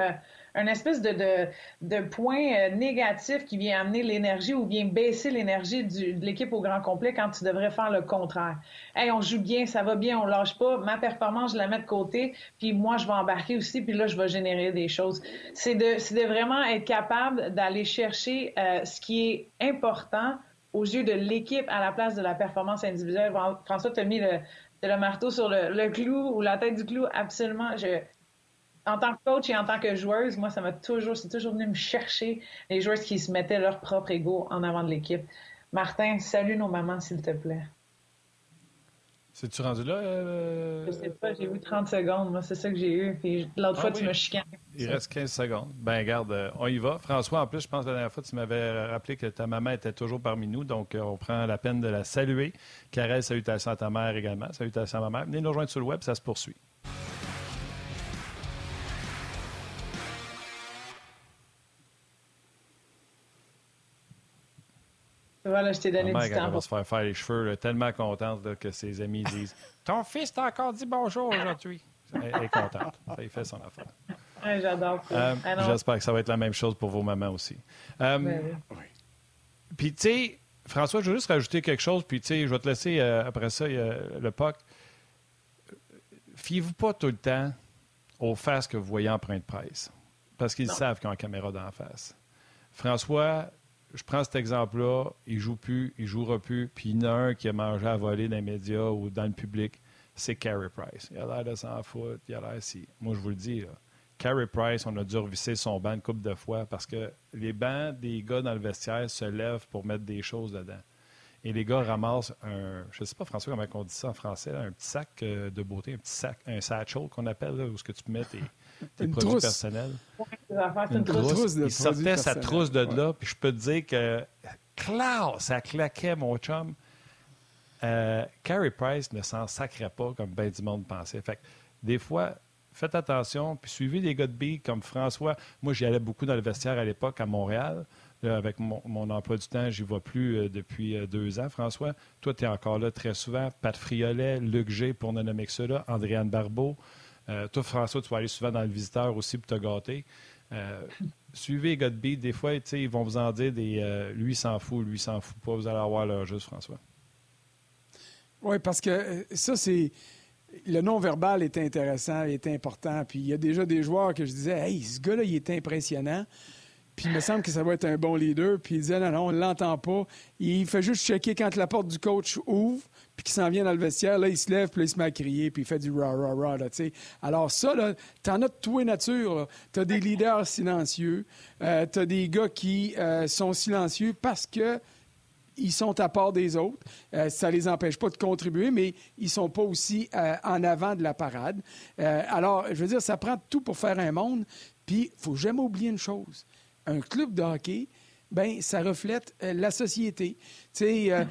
une espèce de, de, de point euh, négatif qui vient amener l'énergie ou vient baisser l'énergie de l'équipe au grand complet quand tu devrais faire le contraire. Hey, on joue bien, ça va bien, on lâche pas, ma performance, je la mets de côté, puis moi, je vais embarquer aussi, puis là, je vais générer des choses. C'est de, de vraiment être capable d'aller chercher euh, ce qui est important aux yeux de l'équipe à la place de la performance individuelle. François, tu as mis le, marteau sur le, clou ou la tête du clou. Absolument. en tant que coach et en tant que joueuse, moi, ça m'a toujours, c'est toujours venu me chercher les joueuses qui se mettaient leur propre ego en avant de l'équipe. Martin, salue nos mamans, s'il te plaît. C'est-tu rendu là? Euh... Je sais pas, j'ai eu 30 secondes, moi, c'est ça que j'ai eu. Puis l'autre ah fois, tu me chicanes. Il reste 15 secondes. Ben, garde, euh, on y va. François, en plus, je pense que la dernière fois, tu m'avais rappelé que ta maman était toujours parmi nous, donc euh, on prend la peine de la saluer. Caresse, salutations à ta mère également. Salutations à ma mère. Venez nous rejoindre sur le web, ça se poursuit. Voilà, je t'ai donné du temps. Elle va se faire faire les cheveux, tellement contente que ses amis disent Ton fils t'a encore dit bonjour aujourd'hui. Elle, est contente. Ça y fait son affaire. J'adore. Euh, ah j'espère que ça va être la même chose pour vos mamans aussi. Euh, ben puis, tu sais, François, je veux juste rajouter quelque chose, puis, tu sais, je vais te laisser euh, après ça, le POC. Fiez-vous pas tout le temps aux faces que vous voyez en point de presse, parce qu'ils savent qu'ils ont la caméra d'en face François, je prends cet exemple-là, il joue plus, il jouera plus, puis il y en a un qui a mangé à voler dans les médias ou dans le public, c'est Carey Price. Il a l'air de s'en foutre, il a l'air si. Moi, je vous le dis, là. Carey Price, on a dû revisser son banc une couple de fois parce que les bancs des gars dans le vestiaire se lèvent pour mettre des choses dedans. Et les gars ramassent un, je ne sais pas François comment on dit ça en français, un petit sac euh, de beauté, un petit sac, un satchel qu'on appelle, là, où ce que tu mettre tes, tes produits trousse. personnels. Une Une trousse. trousse de il sortait sa trousse de Ouais. là, puis je peux te dire que, clac, ça claquait, mon chum. Euh, Carey Price ne s'en sacrait pas comme ben du monde pensait. Fait que, des fois, faites attention, puis suivez des gars de billes comme François. Moi, j'y allais beaucoup dans le vestiaire à l'époque à Montréal. Là, avec mon, mon emploi du temps, j'y vais plus euh, depuis euh, deux ans, François. Toi, tu es encore là très souvent. Pat Friolet, Luc G, pour ne nommer que ceux-là, Andréane Barbeau. Euh, toi, François, tu vas aller souvent dans le visiteur aussi pour te gâter. Euh, suivez beat. Des fois, ils vont vous en dire des euh, lui s'en fout, lui s'en fout pas. Vous allez avoir leur juste, François. Oui, parce que euh, ça, c'est. Le non-verbal est intéressant, est important. Puis il y a déjà des joueurs que je disais, hey, ce gars-là, il est impressionnant. Puis il me semble que ça va être un bon leader. Puis il disait, non, non, on ne l'entend pas. Il fait juste checker quand la porte du coach ouvre, puis qu'il s'en vient dans le vestiaire. Là, il se lève, puis là, il se met à crier, puis il fait du rah, rah, rah, là, tu sais. Alors ça, là, t'en as de tout et nature. Tu as des leaders silencieux. Euh, tu as des gars qui euh, sont silencieux parce que ils sont à part des autres. Euh, ça ne les empêche pas de contribuer, mais ils ne sont pas aussi en avant de la parade. Alors, je veux dire, ça prend tout pour faire un monde. Puis, il ne faut jamais oublier une chose. Un club de hockey, ben, ça reflète euh, la société. Tu sais, euh,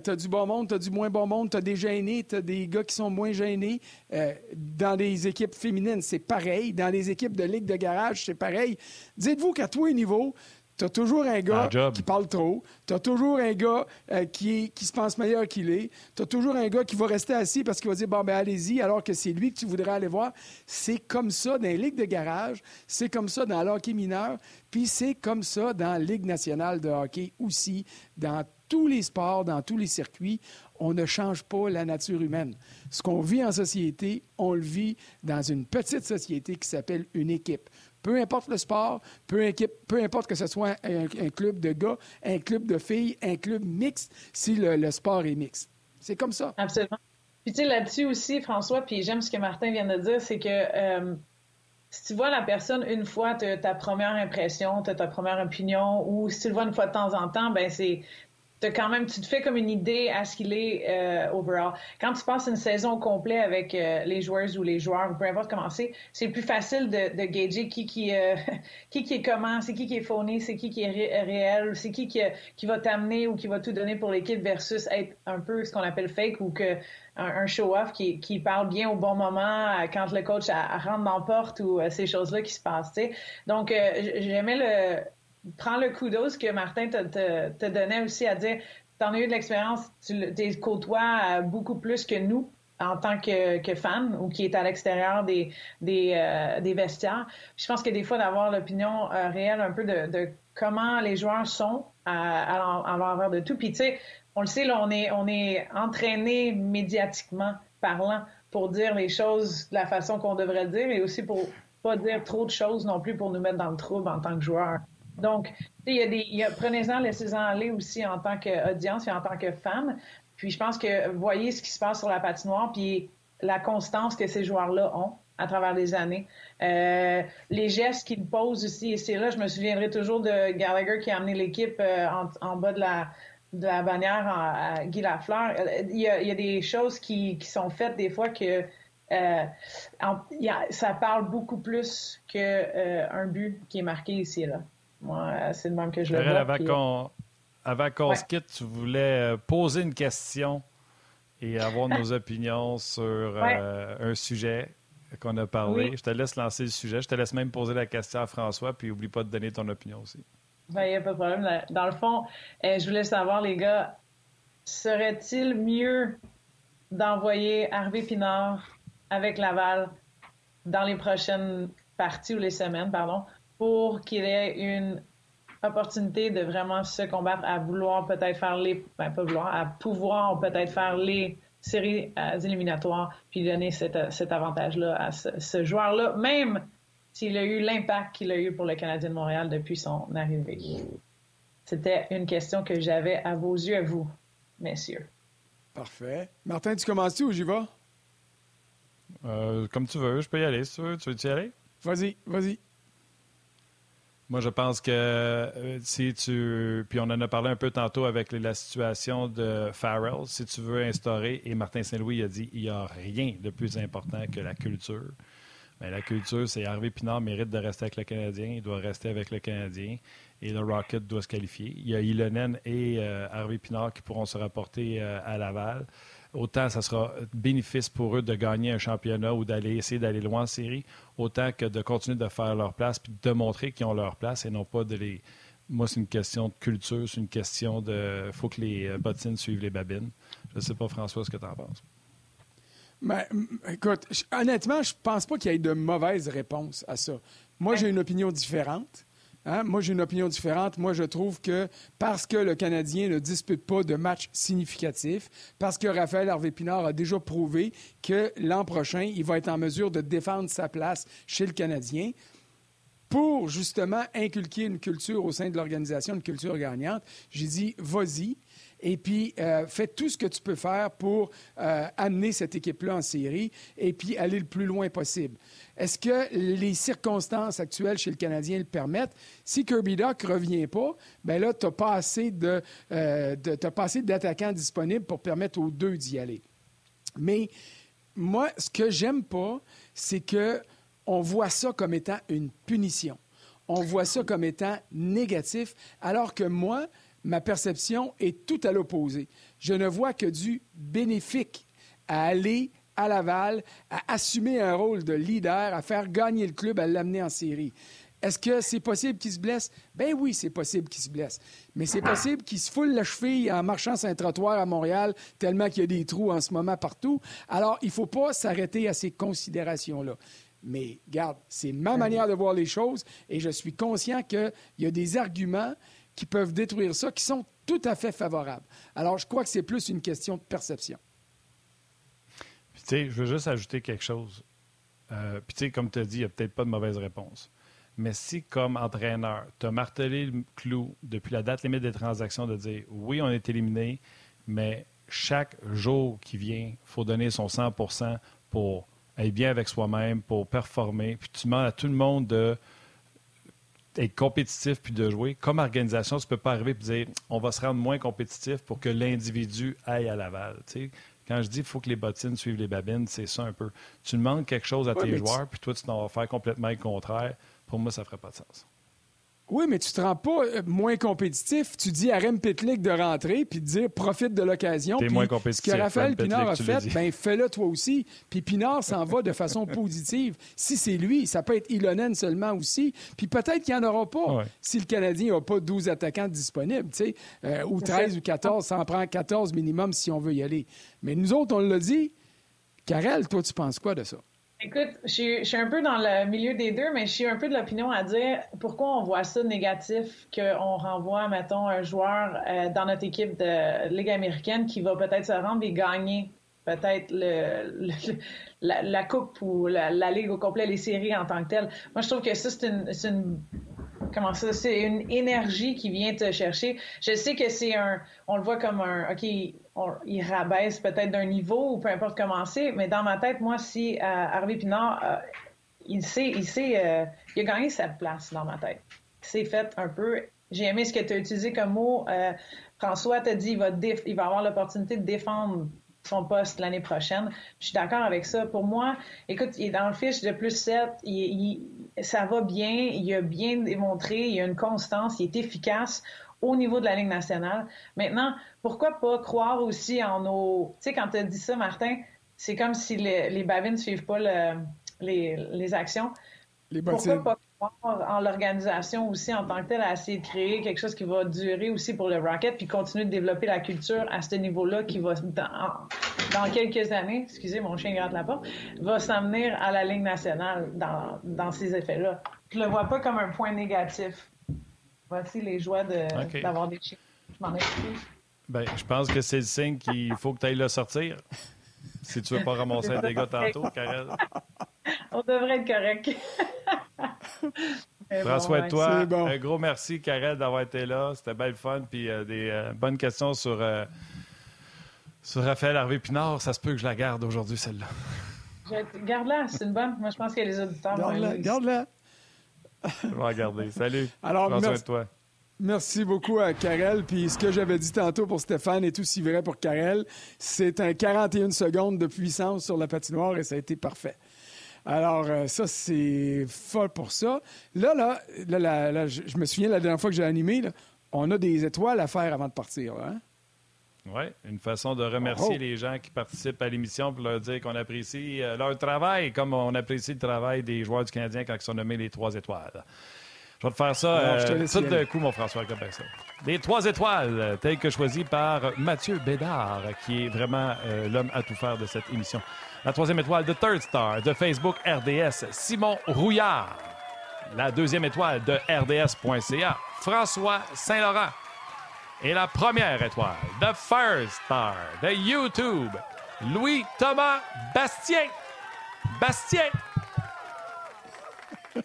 tu as du bon monde, tu as du moins bon monde, tu as des gênés, tu as des gars qui sont moins gênés. Euh, dans les équipes féminines, c'est pareil. Dans les équipes de ligue de garage, c'est pareil. Dites-vous qu'à tous les niveaux, tu as toujours un gars qui parle trop. Tu as toujours un gars euh, qui, est- qui se pense meilleur qu'il est. Tu as toujours un gars qui va rester assis parce qu'il va dire Bon, ben allez-y, alors que c'est lui que tu voudrais aller voir. C'est comme ça dans les ligues de garage, c'est comme ça dans le hockey mineur, puis c'est comme ça dans la Ligue nationale de hockey aussi, dans tous les sports, dans tous les circuits. On ne change pas la nature humaine. Ce qu'on vit en société, on le vit dans une petite société qui s'appelle une équipe. Peu importe le sport, peu, équipe- peu importe que ce soit un, club de gars, un club de filles, un club mixte, si le, le sport est mixte. C'est comme ça. Absolument. Puis tu sais, là-dessus aussi, François, puis j'aime ce que Martin vient de dire, c'est que euh, si tu vois la personne une fois, tu ta première impression, tu ta première opinion, ou si tu le vois une fois de temps en temps, ben c'est quand même, tu te fais comme une idée à ce qu'il est euh, overall. Quand tu passes une saison complète avec euh, les joueuses ou les joueurs, ou peu importe comment c'est, c'est plus facile de, de gager qui qui, euh, [laughs] qui qui est comment, c'est qui qui est phoné, c'est qui qui est ré- réel, c'est qui qui, qui va t'amener ou qui va tout donner pour l'équipe versus être un peu ce qu'on appelle fake ou que un, show-off qui, qui parle bien au bon moment euh, quand le coach elle rentre dans la porte ou euh, ces choses-là qui se passent. Donc, euh, j'aimais le prends le kudos que Martin te, te, te donnait aussi à dire t'en as eu de l'expérience, tu le- t'es côtoies euh, beaucoup plus que nous en tant que, que ou qui est à l'extérieur des, des, euh, des vestiaires. Je pense que des fois, d'avoir l'opinion euh, réelle un peu de, de comment les joueurs sont à, à, l'en- à l'envers de tout. Puis tu sais, on le sait, là, on est, on est entraîné médiatiquement parlant pour dire les choses de la façon qu'on devrait le dire et aussi pour pas dire trop de choses non plus pour nous mettre dans le trouble en tant que joueur. Donc, il y a des, prenez-en, laissez-en aller aussi en tant qu'audience et en tant que fan. Puis je pense que voyez ce qui se passe sur la patinoire, puis la constance que ces joueurs-là ont à travers les années. Euh, les gestes qu'ils posent aussi, et c'est là, je me souviendrai toujours de Gallagher qui a amené l'équipe euh, en, en bas de la, de la bannière à, Guy Lafleur. Euh, Il y, a, il y a des choses qui, qui sont faites des fois que euh, il y a- ça parle beaucoup plus qu'un euh, but qui est marqué ici et là. Moi, c'est le même que je le vois. avant puis- qu'on Ouais. se quitte, tu voulais euh, poser une question et avoir nos [laughs] opinions sur euh, un sujet qu'on a parlé. Oui. Je te laisse lancer le sujet. Je te laisse même poser la question à François, puis oublie pas de donner ton opinion aussi. Ben, il n'y a pas de problème. Dans le fond, euh, je voulais savoir, les gars, serait-il mieux d'envoyer Harvey Pinard avec Laval dans les prochaines parties ou les semaines, pardon, pour qu'il ait une opportunité de vraiment se combattre à vouloir peut-être faire les, ben pas vouloir, à pouvoir peut-être faire les séries euh, éliminatoires, puis donner cet, cet avantage-là à ce, ce joueur-là, même s'il a eu l'impact qu'il a eu pour le Canadien de Montréal depuis son arrivée. C'était une question que j'avais à vos yeux, à vous, messieurs. Parfait. Martin, tu commences-tu ou j'y vais? Euh, comme tu veux, je peux y aller si tu veux. Tu veux y aller? Vas-y, vas-y. Moi, je pense que euh, si tu. Puis on en a parlé un peu tantôt avec la situation de Farrell. Si tu veux instaurer, et Martin Saint-Louis a dit il n'y a rien de plus important que la culture. Mais la culture, c'est Harvey Pinard mérite de rester avec le Canadien. Il doit rester avec le Canadien. Et le Rocket doit se qualifier. Il y a Ilonen et euh, Harvey Pinard qui pourront se rapporter euh, à Laval autant ça sera bénéfice pour eux de gagner un championnat ou d'aller essayer d'aller loin en série, autant que de continuer de faire leur place puis de montrer qu'ils ont leur place et non pas de les. Moi, c'est une question de culture, c'est une question de. Il faut que les euh, bottines suivent les babines. Je ne sais pas, François, ce que tu en penses. Ben, écoute, honnêtement, je pense pas qu'il y ait de mauvaise réponse à ça. Moi, j'ai une opinion différente. Hein? Moi, j'ai une opinion différente. Moi, je trouve que parce que le Canadien ne dispute pas de match significatif, parce que Raphaël Harvey-Pinard a déjà prouvé que l'an prochain, il va être en mesure de défendre sa place chez le Canadien, pour justement inculquer une culture au sein de l'organisation, une culture gagnante, j'ai dit, vas-y et puis euh, fais tout ce que tu peux faire pour euh, amener cette équipe-là en série et puis aller le plus loin possible. Est-ce que les circonstances actuelles chez le Canadien le permettent? Si Kirby Doc ne revient pas, bien là, tu n'as pas assez euh, d'attaquants disponibles pour permettre aux deux d'y aller. Mais moi, ce que j'aime pas, c'est que on voit ça comme étant une punition. On voit ça comme étant négatif, alors que moi, ma perception est tout à l'opposé. Je ne vois que du bénéfique à aller à Laval, à assumer un rôle de leader, à faire gagner le club, à l'amener en série. Est-ce que c'est possible qu'il se blesse? Ben oui, c'est possible qu'il se blesse. Mais c'est possible qu'il se foule la cheville en marchant sur un trottoir à Montréal, tellement qu'il y a des trous en ce moment partout. Alors, il ne faut pas s'arrêter à ces considérations-là. Mais garde, c'est ma manière de voir les choses et je suis conscient qu'il y a des arguments qui peuvent détruire ça, qui sont tout à fait favorables. Alors, je crois que c'est plus une question de perception. Puis, tu sais, je veux juste ajouter quelque chose. Euh, puis, tu sais, comme tu as dit, il n'y a peut-être pas de mauvaise réponse. Mais si, comme entraîneur, tu as martelé le clou depuis la date limite des transactions de dire oui, on est éliminé, mais chaque jour qui vient, il faut donner son 100% pour être bien avec soi-même, pour performer. Puis tu demandes à tout le monde de être compétitif puis de jouer. Comme organisation, tu ne peux pas arriver et dire on va se rendre moins compétitif pour que l'individu aille à Laval. Quand je dis qu'il faut que les bottines suivent les babines, c'est ça un peu. Tu demandes quelque chose à tes joueurs, puis toi, tu t'en vas faire complètement le contraire. Pour moi, ça ne ferait pas de sens. Oui, mais tu te rends pas euh, moins compétitif. Tu dis à Rem Pitlick de rentrer puis de dire profite de l'occasion. T'es moins compétitif. Ce que Raphaël Pinard a fait, ben fais-le toi aussi. Puis Pinard s'en va de façon [laughs] positive. Si c'est lui, ça peut être Ilonen seulement aussi. Puis peut-être qu'il n'y en aura pas si le Canadien n'a pas 12 attaquants disponibles, tu sais, euh, ou 13 ou 14. Ça en prend 14 minimum si on veut y aller. Mais nous autres, on l'a dit. Karel, toi, tu penses quoi de ça? Écoute, je suis, un peu dans le milieu des deux, mais je suis un peu de l'opinion à dire pourquoi on voit ça négatif, qu'on renvoie, mettons, un joueur euh, dans notre équipe de Ligue américaine qui va peut-être se rendre et gagner peut-être le, la, Coupe ou la, Ligue au complet, les séries en tant que telles. Moi, je trouve que ça, c'est une, une comment ça, c'est une énergie qui vient te chercher. Je sais que c'est un, on le voit comme un, OK, il rabaisse peut-être d'un niveau ou peu importe comment c'est, mais dans ma tête, moi, si euh, Harvey Pinard, euh, il sait, il sait, euh, il a gagné sa place dans ma tête. C'est fait un peu. J'ai aimé ce que tu as utilisé comme mot. François t'a dit il va, il va avoir l'opportunité de défendre son poste l'année prochaine. Je suis d'accord avec ça. Pour moi, écoute, il est dans le fiche de plus 7, il, ça va bien, il a bien démontré, il a une constance, il est efficace au niveau de la Ligue nationale. Maintenant, pourquoi pas croire aussi en nos... Tu sais, quand tu as dit ça, Martin, c'est comme si les, les bavines ne suivent pas les, les actions. Les Pourquoi pas en l'organisation aussi en tant que telle à essayer de créer quelque chose qui va durer aussi pour le Rocket puis continuer de développer la culture à ce niveau-là qui va dans, quelques années, excusez mon chien gratte la porte, va s'amener à la Ligue nationale dans, dans ces effets-là. Je le vois pas comme un point négatif. Voici les joies d'avoir des chiens. Je m'en excuse. Ben, je pense que c'est le signe qu'il faut que tu ailles le sortir. Si tu veux pas ramasser un dégât tantôt, Karel. On devrait être correct. Prends soin de toi. Un gros merci, Karel, d'avoir été là. C'était belle fun. Puis euh, des euh, bonnes questions sur, euh, sur Raphaël Harvey Pinard. Ça se peut que je la garde aujourd'hui, celle-là. Garde-la, c'est une bonne. Moi, je pense qu'il y a les auditeurs. Garde-la. Garde-la. [laughs] je vais regarder. Salut. Alors, Prends toi. Merci beaucoup à Karel. Puis ce que j'avais dit tantôt pour Stéphane est aussi vrai pour Karel. C'est un 41 secondes de puissance sur la patinoire et ça a été parfait. Alors, euh, ça, c'est fort pour ça. Là, là, là, je, me souviens la dernière fois que j'ai animé, on a des étoiles à faire avant de partir. Hein? Oui, une façon de remercier oh. les gens qui participent à l'émission pour leur dire qu'on apprécie euh, leur travail, comme on apprécie le travail des joueurs du Canadien quand ils sont nommés les trois étoiles. Je vais te faire ça euh, tout d'un coup, mon François, comme ça. Les trois étoiles, telles que choisies par Mathieu Bédard, qui est vraiment l'homme à tout faire de cette émission. La troisième étoile de Third Star de Facebook RDS, Simon Rouillard. La deuxième étoile de RDS.ca, François Saint-Laurent. Et la première étoile de First Star de YouTube, Louis-Thomas Bastien. Bastien. [laughs]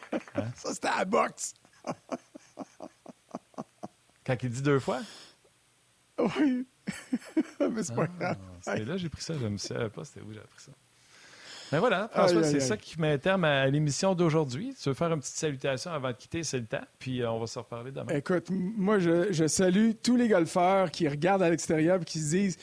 Ça, c'était à la boxe. [laughs] Quand il dit deux fois? Oui. [laughs] Mais c'est pas ah, grave. C'est là j'ai pris ça. Je ne savais pas c'était où j'ai appris ça? Ben voilà, François, c'est ça qui met terme à l'émission d'aujourd'hui. Tu veux faire une petite salutation avant de quitter, c'est le temps, puis euh, on va se reparler demain. Écoute, moi, je, salue tous les golfeurs qui regardent à l'extérieur et qui se disent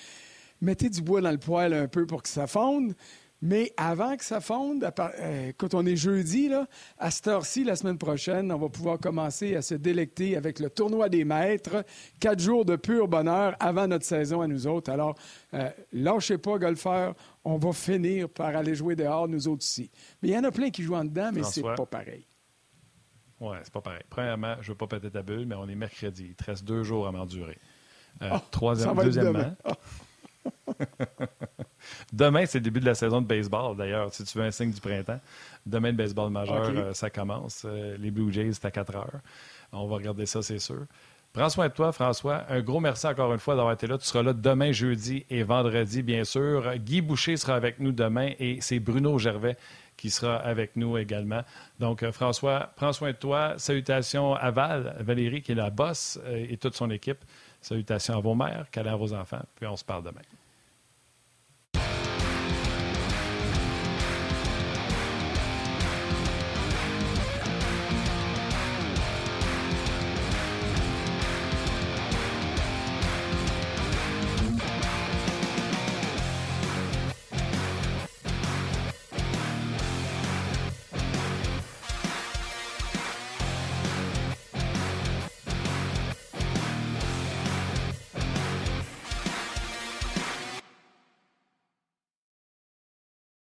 mettez du bois dans le poêle un peu pour que ça fonde. Mais avant que ça fonde, euh, quand on est jeudi, là, à cette heure-ci, la semaine prochaine, on va pouvoir commencer à se délecter avec le tournoi des maîtres. Quatre jours de pur bonheur avant notre saison à nous autres. Alors, euh, lâchez pas, golfeurs. On va finir par aller jouer dehors, nous autres ici. Mais il y en a plein qui jouent en dedans, mais c'est pas pareil. Oui, c'est pas pareil. Premièrement, je veux pas péter ta bulle, mais on est mercredi. Il te reste deux jours à m'endurer. Euh, oh, troisième, deuxièmement. [laughs] Demain, c'est le début de la saison de baseball, d'ailleurs, si tu veux un signe du printemps. Demain, le baseball majeur, euh, ça commence. Euh, les Blue Jays, c'est à 4 heures. On va regarder ça, c'est sûr. Prends soin de toi, François. Un gros merci encore une fois d'avoir été là. Tu seras là demain, jeudi et vendredi, bien sûr. Guy Boucher sera avec nous demain et c'est Bruno Gervais qui sera avec nous également. Donc, euh, François, prends soin de toi. Salutations à Val, Valérie, qui est la boss, et toute son équipe. Salutations à vos mères, câlins à vos enfants. Puis on se parle demain.